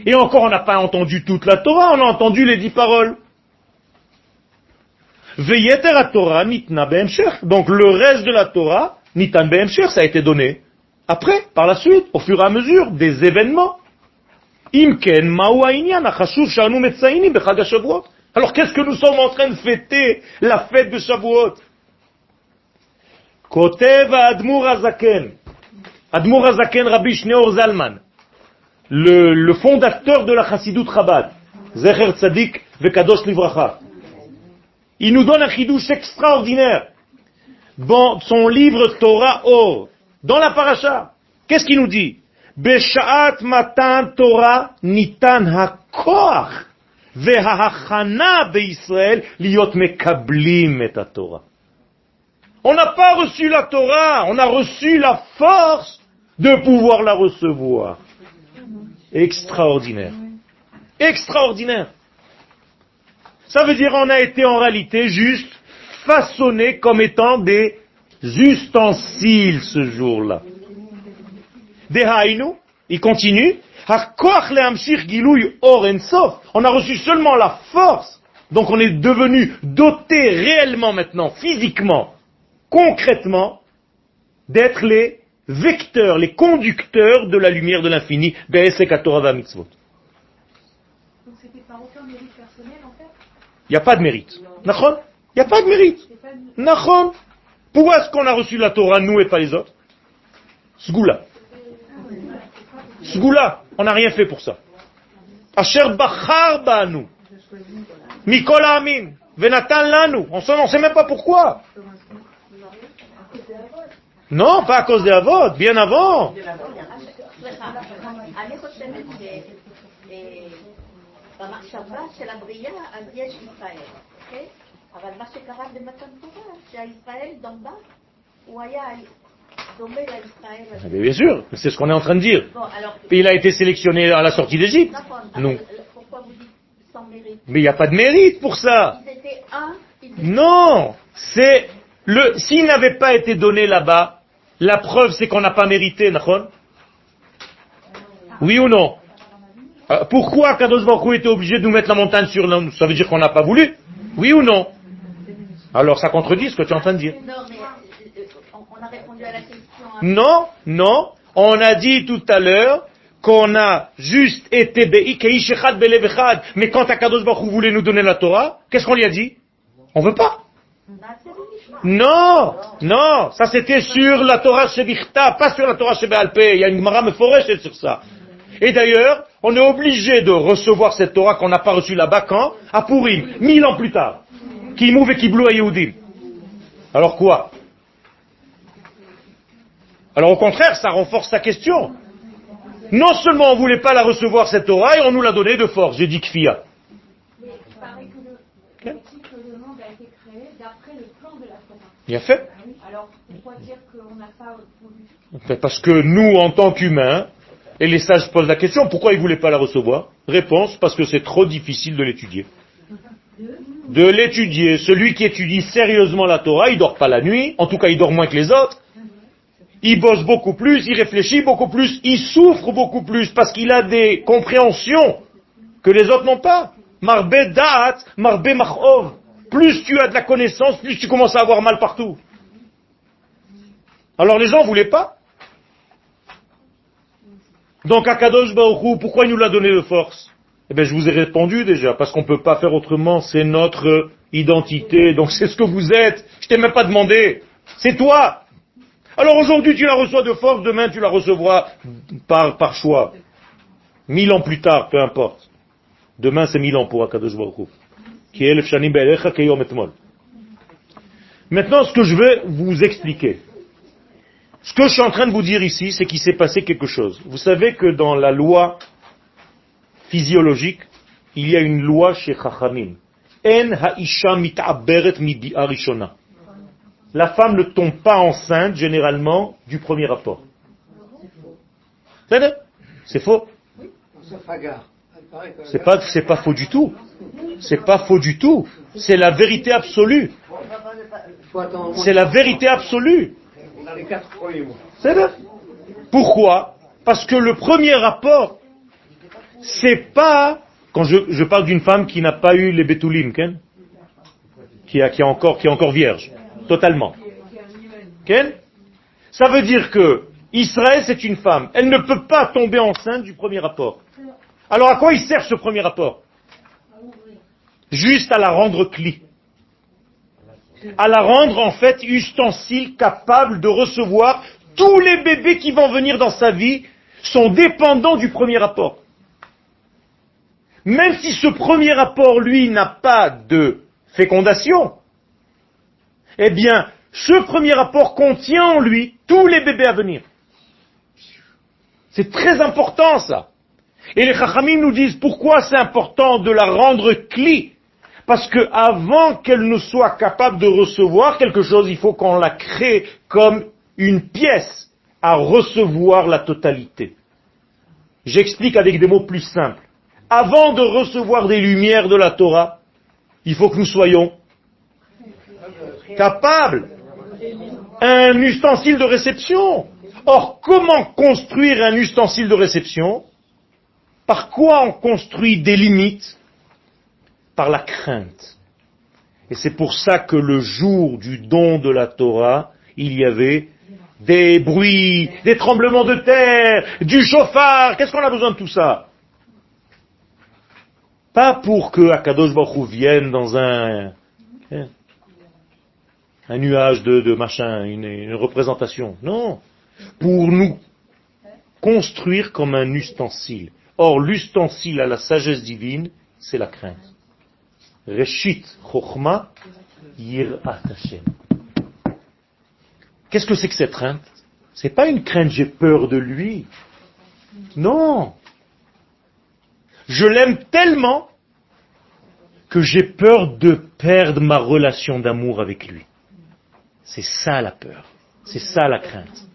Et encore, on n'a pas entendu toute la Torah, on a entendu les dix paroles. Veyeter Torah, nitna Donc le reste de la Torah, nitan ça a été donné. Après, par la suite, au fur et à mesure des événements. Alors qu'est-ce que nous sommes en train de fêter la fête de Shavuot? Admur Azaken. Rabbi Shneor Zalman. Le, le fondateur de la Chassidut Chabad. Zecher Tzadik Vekadosh Livracha. Il nous donne un chidouche extraordinaire. Dans son livre Torah Or. Dans la paracha, qu'est-ce qu'il nous dit? Matan Torah nitan hakoach vehahachana mekablim et On n'a pas reçu la Torah, on a reçu la force de pouvoir la recevoir. Extraordinaire. Extraordinaire. Ça veut dire on a été en réalité juste façonnés comme étant des ustensiles ce jour-là. Dehainu, il continue, on a reçu seulement la force, donc on est devenu doté réellement maintenant, physiquement, concrètement, d'être les vecteurs, les conducteurs de la lumière de l'infini, Donc c'était par aucun mérite personnel en fait? Il n'y a pas de mérite. Il n'y a pas de mérite. Pourquoi est-ce qu'on a reçu la Torah, nous et pas les autres Sgoula. Sgoula, on n'a rien fait pour ça. Asher Bachar Banu. Mikol Amin. Venatan Lanu. On ne sait même pas pourquoi. Non, pas à cause des Avot, bien avant. במחשבה של הבריאה, אז יש ישראל, אוקיי? אבל מה שקרה במתן תורה, שהישראל דומה, הוא היה eh bien sûr, c'est ce qu'on est en train de dire. il a été sélectionné à la sortie d'Égypte. Non. Mais il n'y a pas de mérite pour ça. Non, c'est le. S'il n'avait pas été donné là-bas, la preuve c'est qu'on n'a pas mérité, Nachon. Oui ou non euh, Pourquoi Kadosh Baruch était obligé de nous mettre la montagne sur nous Ça veut dire qu'on n'a pas voulu Oui ou non Alors ça contredit ce que tu es en train de dire. Non, non. On a dit tout à l'heure qu'on a juste été mais quand Akadosh Baruch voulait nous donner la Torah, qu'est-ce qu'on lui a dit? On veut pas. Non, non, ça c'était sur la Torah Shebichta, pas sur la Torah Shebealpe. Il y a une Gemara forêt sur ça. Et d'ailleurs, on est obligé de recevoir cette Torah qu'on n'a pas reçue là-bas quand? À Purim, mille ans plus tard. Qui mouve et qui bloue à Yehudim. Alors quoi? Alors au contraire, ça renforce sa question. Non seulement on ne voulait pas la recevoir cette Torah, et on nous l'a donnée de force. J'ai dit kfia. On dit que le monde a été créé d'après le plan de la Torah. Bien fait. Alors, pourquoi dire qu'on n'a pas voulu Enfin, Parce que nous, en tant qu'humains, et les sages posent la question, pourquoi ils ne voulaient pas la recevoir? Réponse, parce que c'est trop difficile de l'étudier. De l'étudier. Celui qui étudie sérieusement la Torah, il dort pas la nuit, en tout cas il dort moins que les autres. Il bosse beaucoup plus, il réfléchit beaucoup plus, il souffre beaucoup plus, parce qu'il a des compréhensions que les autres n'ont pas. Marbe da'at, marbe machov. Plus tu as de la connaissance, plus tu commences à avoir mal partout. Alors les gens ne voulaient pas. Donc Akadosh Baruch pourquoi il nous l'a donné de force? Eh bien je vous ai répondu déjà, parce qu'on ne peut pas faire autrement, c'est notre identité, donc c'est ce que vous êtes. Je t'ai même pas demandé, c'est toi. Alors aujourd'hui tu la reçois de force, demain tu la recevras par, par choix. Mille ans plus tard, peu importe. Demain c'est mille ans pour Akadosh be'elecha keyom etmol. Maintenant, ce que je vais vous expliquer, ce que je suis en train de vous dire ici, c'est qu'il s'est passé quelque chose. Vous savez que dans la loi physiologique, il y a une loi chez Chachamim. En ha'isha mit'aberet mibi'a rishona. La femme ne tombe pas enceinte, généralement, du premier rapport. C'est faux. C'est pas, c'est pas faux du tout. C'est pas faux du tout. C'est la vérité absolue. C'est la vérité absolue. C'est vrai. Pourquoi? Parce que le premier rapport, c'est pas, quand je, parle d'une femme qui n'a pas eu les bétoulim, Ken qui, est encore, vierge, totalement. Ken? Ça veut dire que Israël, c'est une femme. Elle ne peut pas tomber enceinte du premier rapport. Alors à quoi il sert ce premier rapport? Juste à la rendre cli. À la rendre en fait ustensile capable de recevoir tous les bébés qui vont venir dans sa vie sont dépendants du premier rapport. Même si ce premier rapport, lui, n'a pas de fécondation, eh bien, ce premier rapport contient en lui tous les bébés à venir. C'est très important ça. Et les Chachamim nous disent pourquoi c'est important de la rendre cli. Parce que avant qu'elle ne soit capable de recevoir quelque chose, il faut qu'on la crée comme une pièce à recevoir la totalité. J'explique avec des mots plus simples. Avant de recevoir des lumières de la Torah, il faut que nous soyons capables. Un ustensile de réception. Or, comment construire un ustensile de réception? Par quoi on construit des limites? Par la crainte. Et c'est pour ça que le jour du don de la Torah, il y avait des bruits, des tremblements de terre, du chauffard. Qu'est-ce qu'on a besoin de tout ça? Pas pour que Akadosh Baruch vienne dans un, hein, un nuage de, de machin, une, représentation. Non. Pour nous construire comme un ustensile. Or, l'ustensile à la sagesse divine, c'est la crainte. Reshit Chochma Yirat Hashem. Qu'est-ce que c'est que cette crainte? C'est pas une crainte, j'ai peur de lui. Non. Je l'aime tellement que j'ai peur de perdre ma relation d'amour avec lui. C'est ça la peur. C'est ça la crainte.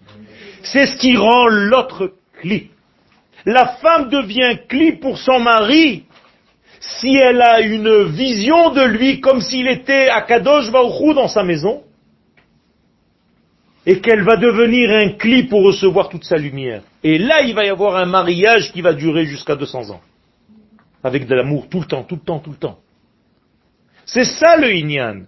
C'est ce qui rend l'autre cli. La femme devient cli pour son mari si elle a une vision de lui comme s'il était à Kadosh dans sa maison et qu'elle va devenir un cli pour recevoir toute sa lumière. Et là, il va y avoir un mariage qui va durer jusqu'à 200 ans. Avec de l'amour tout le temps, tout le temps, tout le temps. C'est ça le Inyan.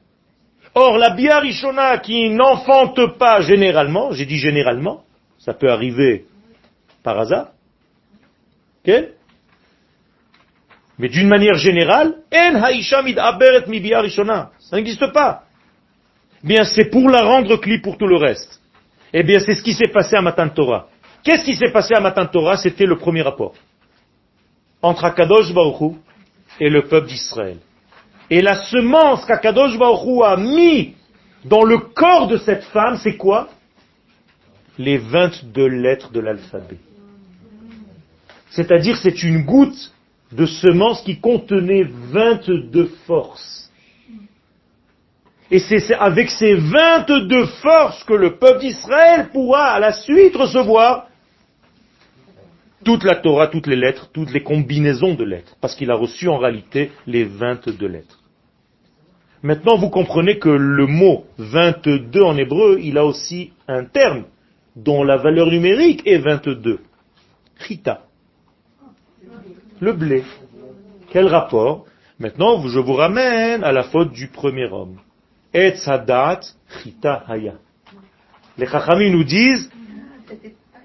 Or, la biarishona qui n'enfante pas généralement, j'ai dit généralement, ça peut arriver par hasard, mais d'une manière générale, mid'aberet mi biarishona. Ça n'existe pas. Bien, c'est pour la rendre cli pour tout le reste. Eh bien, c'est ce qui s'est passé à Matan Torah. Qu'est-ce qui s'est passé à Matan Torah? C'était le premier rapport. Entre Akadosh Baruch Hu et le peuple d'Israël. Et la semence qu'Akadosh Baruch Hu a mis dans le corps de cette femme, c'est quoi? Les 22 lettres de l'alphabet. C'est-à-dire, c'est une goutte de semence qui contenait 22 forces. Et c'est c'est avec ces 22 forces que le peuple d'Israël pourra à la suite recevoir toute la Torah, toutes les lettres, toutes les combinaisons de lettres, parce qu'il a reçu en réalité les 22 lettres. Maintenant, vous comprenez que le mot 22 en hébreu, il a aussi un terme dont la valeur numérique est 22. Chita. Le blé. Quel rapport? Maintenant, je vous ramène à la faute du premier homme. Et chita haya. Les chachamim nous disent,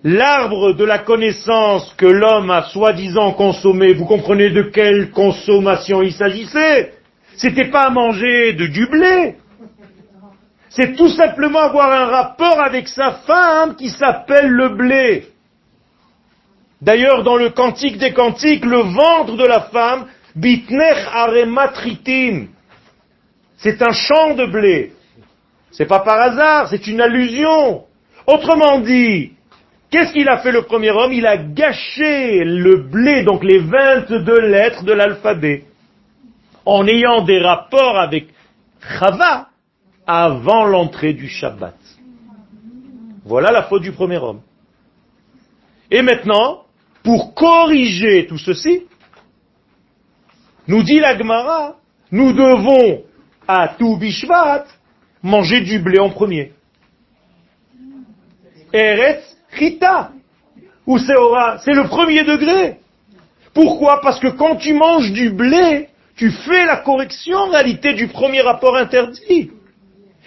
l'arbre de la connaissance que l'homme a soi-disant consommé, vous comprenez de quelle consommation il s'agissait? C'était pas à manger de du blé. C'est tout simplement avoir un rapport avec sa femme qui s'appelle le blé. D'ailleurs, dans le cantique des cantiques, le ventre de la femme, bitnech arematritin, c'est un champ de blé. C'est pas par hasard, c'est une allusion. Autrement dit, qu'est-ce qu'il a fait le premier homme? Il a gâché le blé, donc les 22 lettres de l'alphabet, en ayant des rapports avec Chava avant l'entrée du Shabbat. Voilà la faute du premier homme. Et maintenant, pour corriger tout ceci, nous dit la Gemara, nous devons à tout Bishvat manger du blé en premier. Eretz Ou c'est le premier degré. Pourquoi? Parce que quand tu manges du blé, tu fais la correction en réalité du premier rapport interdit.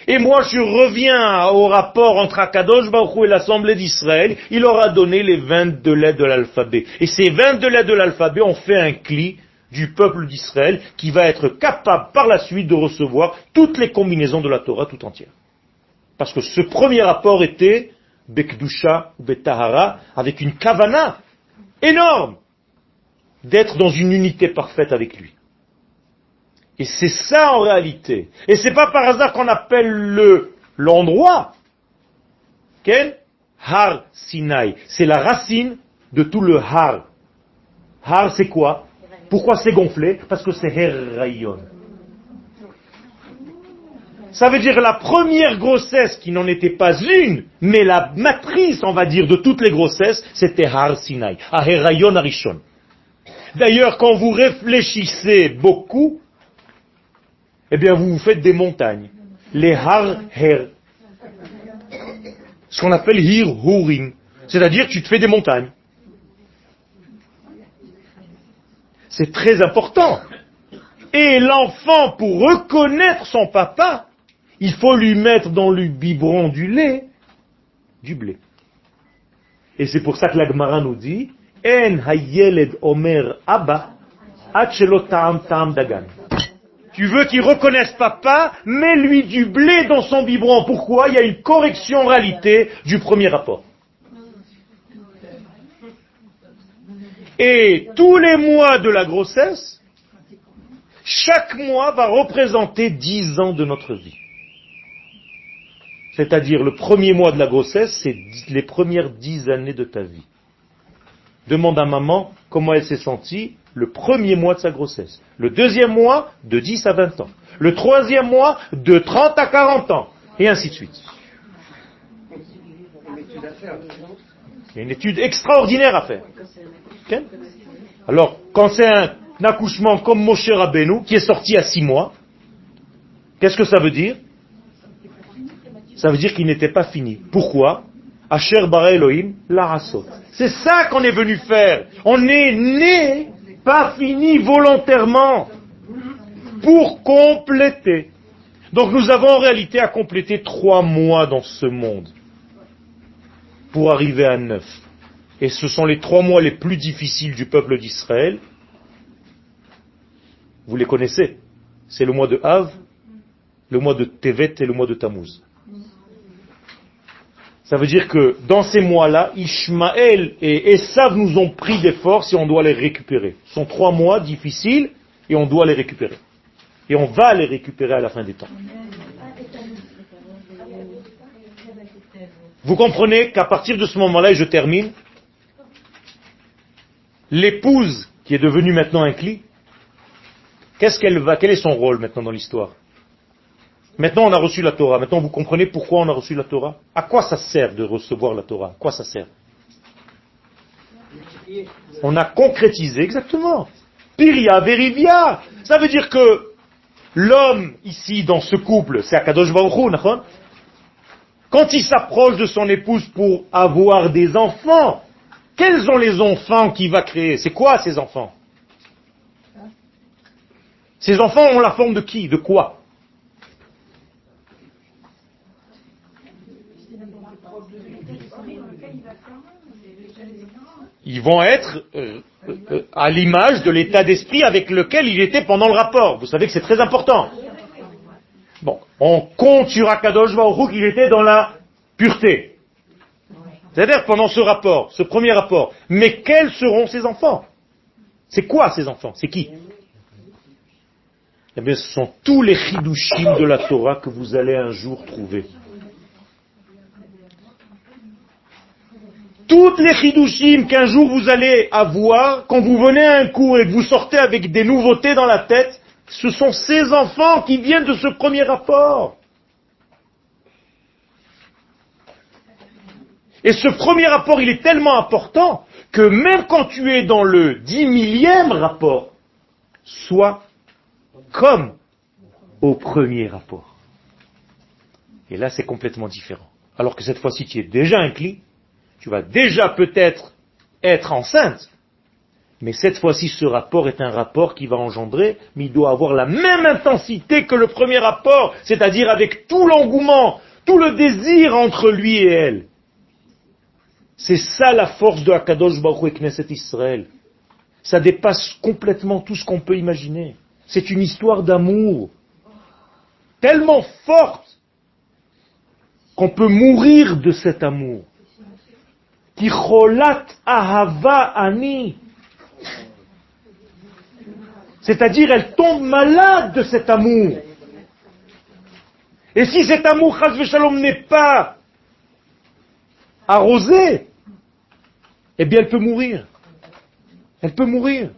Et moi, je reviens au rapport entre Akadosh Baruch et l'Assemblée d'Israël. Il aura donné les 22 lettres de l'alphabet. Et ces 22 lettres de l'alphabet ont fait un cli du peuple d'Israël qui va être capable par la suite de recevoir toutes les combinaisons de la Torah tout entière. Parce que ce premier rapport était Bekdusha ou Betahara avec une kavana énorme d'être dans une unité parfaite avec lui. Et c'est ça en réalité. Et c'est pas par hasard qu'on appelle le l'endroit quel Har Sinai. C'est la racine de tout le Har. Har c'est quoi? Pourquoi c'est gonflé? Parce que c'est Herayon. Ça veut dire la première grossesse qui n'en était pas une, mais la matrice, on va dire, de toutes les grossesses, c'était Har Sinai, Herayon Arishon. D'ailleurs, quand vous réfléchissez beaucoup, eh bien vous vous faites des montagnes. Les har her. Ce qu'on appelle hir hurim. C'est-à-dire tu te fais des montagnes. C'est très important. Et l'enfant, pour reconnaître son papa, il faut lui mettre dans le biberon du lait du blé. Et c'est pour ça que la Gemara nous dit, En hayeled omer abba, ta'am dagan. Tu veux qu'il reconnaisse papa, mets-lui du blé dans son biberon. Pourquoi? Il y a une correction réalité du premier rapport. Et tous les mois de la grossesse, chaque mois va représenter dix ans de notre vie. C'est-à-dire le premier mois de la grossesse, c'est les premières dix années de ta vie. Demande à maman comment elle s'est sentie le premier mois de sa grossesse. Le deuxième mois, de 10 à 20 ans. Le troisième mois, de 30 à 40 ans. Et ainsi de suite. Il y a une étude extraordinaire à faire. Alors, quand c'est un accouchement comme Moshe Rabbeinu, qui est sorti à 6 mois, qu'est-ce que ça veut dire? Ça veut dire qu'il n'était pas fini. Pourquoi? Asher bara Elohim, la C'est ça qu'on est venu faire. On est né pas fini volontairement pour compléter. Donc nous avons en réalité à compléter trois mois dans ce monde pour arriver à neuf. Et ce sont les trois mois les plus difficiles du peuple d'Israël. Vous les connaissez. C'est le mois de Av, le mois de Tevet et le mois de Tammuz. Ça veut dire que dans ces mois-là, Ishmaël et Esav nous ont pris des forces et on doit les récupérer. Ce sont trois mois difficiles et on doit les récupérer. Et on va les récupérer à la fin des temps. Vous comprenez qu'à partir de ce moment-là, et je termine, l'épouse qui est devenue maintenant un cli, qu'est-ce qu'elle va, quel est son rôle maintenant dans l'histoire? Maintenant, on a reçu la Torah. Maintenant, vous comprenez pourquoi on a reçu la Torah. À quoi ça sert de recevoir la Torah? À quoi ça sert? On a concrétisé, exactement. Piria verivia. Ça veut dire que l'homme, ici, dans ce couple, c'est Akadosh Baruch quand il s'approche de son épouse pour avoir des enfants, quels sont les enfants qu'il va créer? C'est quoi ces enfants? Ces enfants ont la forme de qui? De quoi? Ils vont être euh, euh, à l'image de l'état d'esprit avec lequel il était pendant le rapport. Vous savez que c'est très important. Bon, on compte sur Akadosh Baruch qu'il était dans la pureté. C'est-à-dire pendant ce rapport, ce premier rapport. Mais quels seront ses enfants? C'est quoi ces enfants? C'est qui? Eh bien, ce sont tous les chidushim de la Torah que vous allez un jour trouver. Toutes les chidushim qu'un jour vous allez avoir, quand vous venez à un cours et que vous sortez avec des nouveautés dans la tête, ce sont ces enfants qui viennent de ce premier rapport. Et ce premier rapport, il est tellement important que même quand tu es dans le dix millième rapport, sois comme au premier rapport. Et là, c'est complètement différent. Alors que cette fois-ci, tu es déjà inclus, tu vas déjà peut-être être enceinte, mais cette fois-ci, ce rapport est un rapport qui va engendrer, mais il doit avoir la même intensité que le premier rapport, c'est-à-dire avec tout l'engouement, tout le désir entre lui et elle. C'est ça la force de Akadosh Baruch et Knesset Israël. Ça dépasse complètement tout ce qu'on peut imaginer. C'est une histoire d'amour tellement forte qu'on peut mourir de cet amour. Ticholat ahava ani. C'est-à-dire, elle tombe malade de cet amour. Et si cet amour, Shalom, n'est pas arrosé, eh bien, elle peut mourir. Elle peut mourir.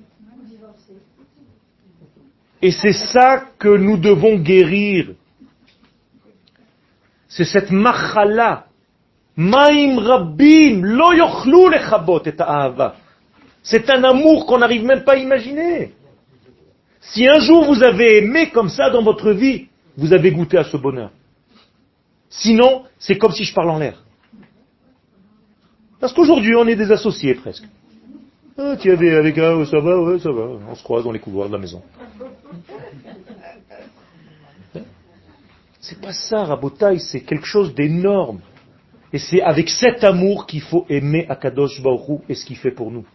Et c'est ça que nous devons guérir. C'est cette machala. Maim rabbim, lo yochlu lechabot et C'est un amour qu'on n'arrive même pas à imaginer. Si un jour vous avez aimé comme ça dans votre vie, vous avez goûté à ce bonheur. Sinon, c'est comme si je parle en l'air. Parce qu'aujourd'hui, on est des associés presque. Ah, tu avais avec un, oh, ça va, ouais, ça va. On se croise dans les couloirs de la maison. C'est pas ça, Rabotaï, c'est quelque chose d'énorme. Et c'est avec cet amour qu'il faut aimer Akadosh Baruch et ce qu'il fait pour nous.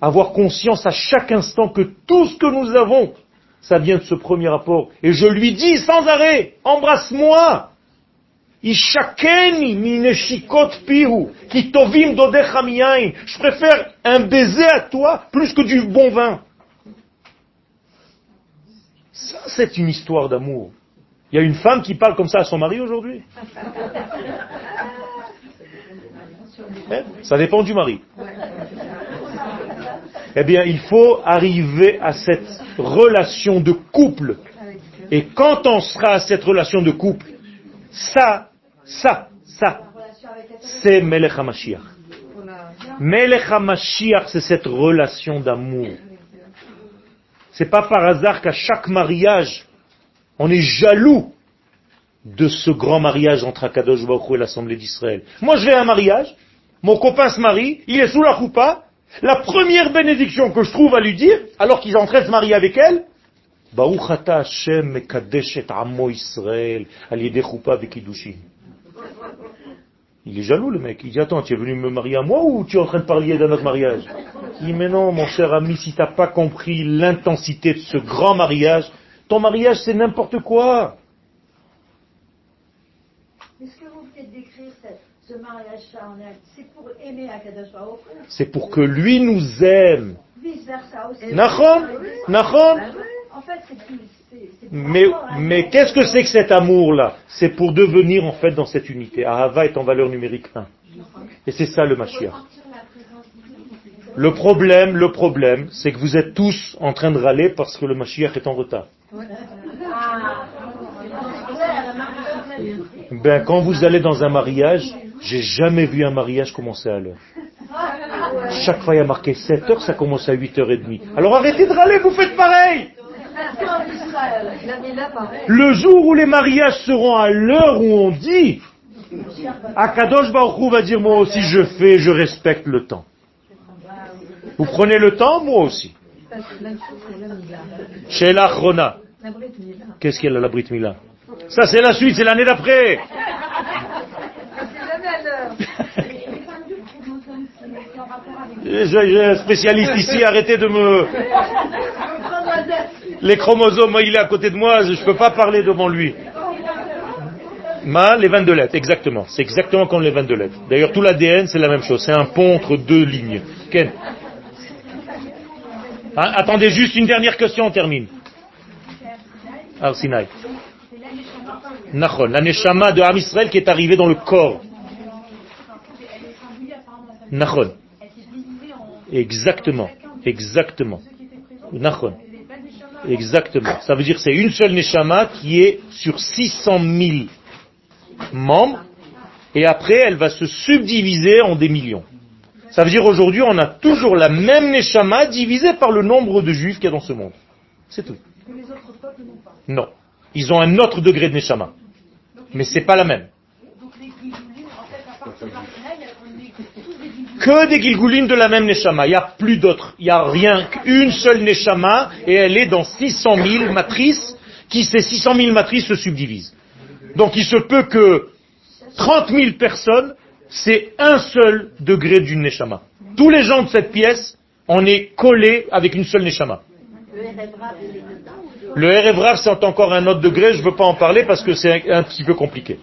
Avoir conscience à chaque instant que tout ce que nous avons, ça vient de ce premier rapport. Et je lui dis sans arrêt, embrasse-moi. Je préfère un baiser à toi plus que du bon vin. Ça, c'est une histoire d'amour. Il y a une femme qui parle comme ça à son mari aujourd'hui. Eh, ça dépend du mari. Eh bien, il faut arriver à cette relation de couple. Et quand on sera à cette relation de couple, ça, ça, ça, c'est Melech HaMashiach. Melech HaMashiach, c'est cette relation d'amour. C'est pas par hasard qu'à chaque mariage, on est jaloux de ce grand mariage entre Akadosh Baruch et l'Assemblée d'Israël. Moi, je vais à un mariage, mon copain se marie, il est sous la choupa, la première bénédiction que je trouve à lui dire, alors qu'il est en train de se marier avec elle, il est jaloux le mec. Il dit attends, tu es venu me marier à moi ou tu es en train de parler d'un autre mariage? Il dit mais non mon cher ami, si tu n'as pas compris l'intensité de ce grand mariage, ton mariage c'est n'importe quoi. c'est pour aimer C'est pour que lui nous aime. Nachon Nachon en fait, mais, mais qu'est-ce que c'est que cet amour-là? C'est pour devenir en fait dans cette unité. Ahava est en valeur numérique 1. Et c'est ça le Mashiach. Le problème, le problème, c'est que vous êtes tous en train de râler parce que le Mashiach est en retard. Ben, quand vous allez dans un mariage, j'ai jamais vu un mariage commencer à l'heure. Chaque fois, il y a marqué 7 heures, ça commence à 8h30. Alors arrêtez de râler, vous faites pareil Le jour où les mariages seront à l'heure où on dit, Akadosh Baruch va dire, moi aussi je fais, je respecte le temps. Vous prenez le temps, moi aussi. Chez l'Achrona. Qu'est-ce qu'elle a la Brit Mila? Ça c'est la suite, c'est l'année d'après. J'ai un spécialiste ici, arrêtez de me... Les chromosomes, il est à côté de moi, je ne peux pas parler devant lui. Ma, les 22 lettres, exactement. C'est exactement comme les 22 lettres. D'ailleurs, tout l'ADN, c'est la même chose. C'est un pont entre deux lignes. Ken Hein, Attendez juste une dernière question, on termine. Arsinaï. Nachon, la neshama de Am Israël qui est arrivée dans le corps. Nachon. Exactement. Exactement. Nachon. Exactement. Ça veut dire que c'est une seule neshama qui est sur 600 000 membres et après elle va se subdiviser en des millions. Ça veut dire aujourd'hui on a toujours la même neshama divisée par le nombre de juifs qu'il y a dans ce monde. C'est tout. Non. Ils ont un autre degré de neshama. Mais c'est pas la même. Que des Gilgoulim de la même Neshama. Il n'y a plus d'autres. Il n'y a rien qu'une seule Neshama et elle est dans 600 000 matrices qui, ces 600 000 matrices se subdivisent. Donc il se peut que 30 000 personnes, c'est un seul degré d'une Neshama. Tous les gens de cette pièce, on est collés avec une seule Neshama. Le Erev c'est encore un autre degré, je ne veux pas en parler parce que c'est un, un petit peu compliqué.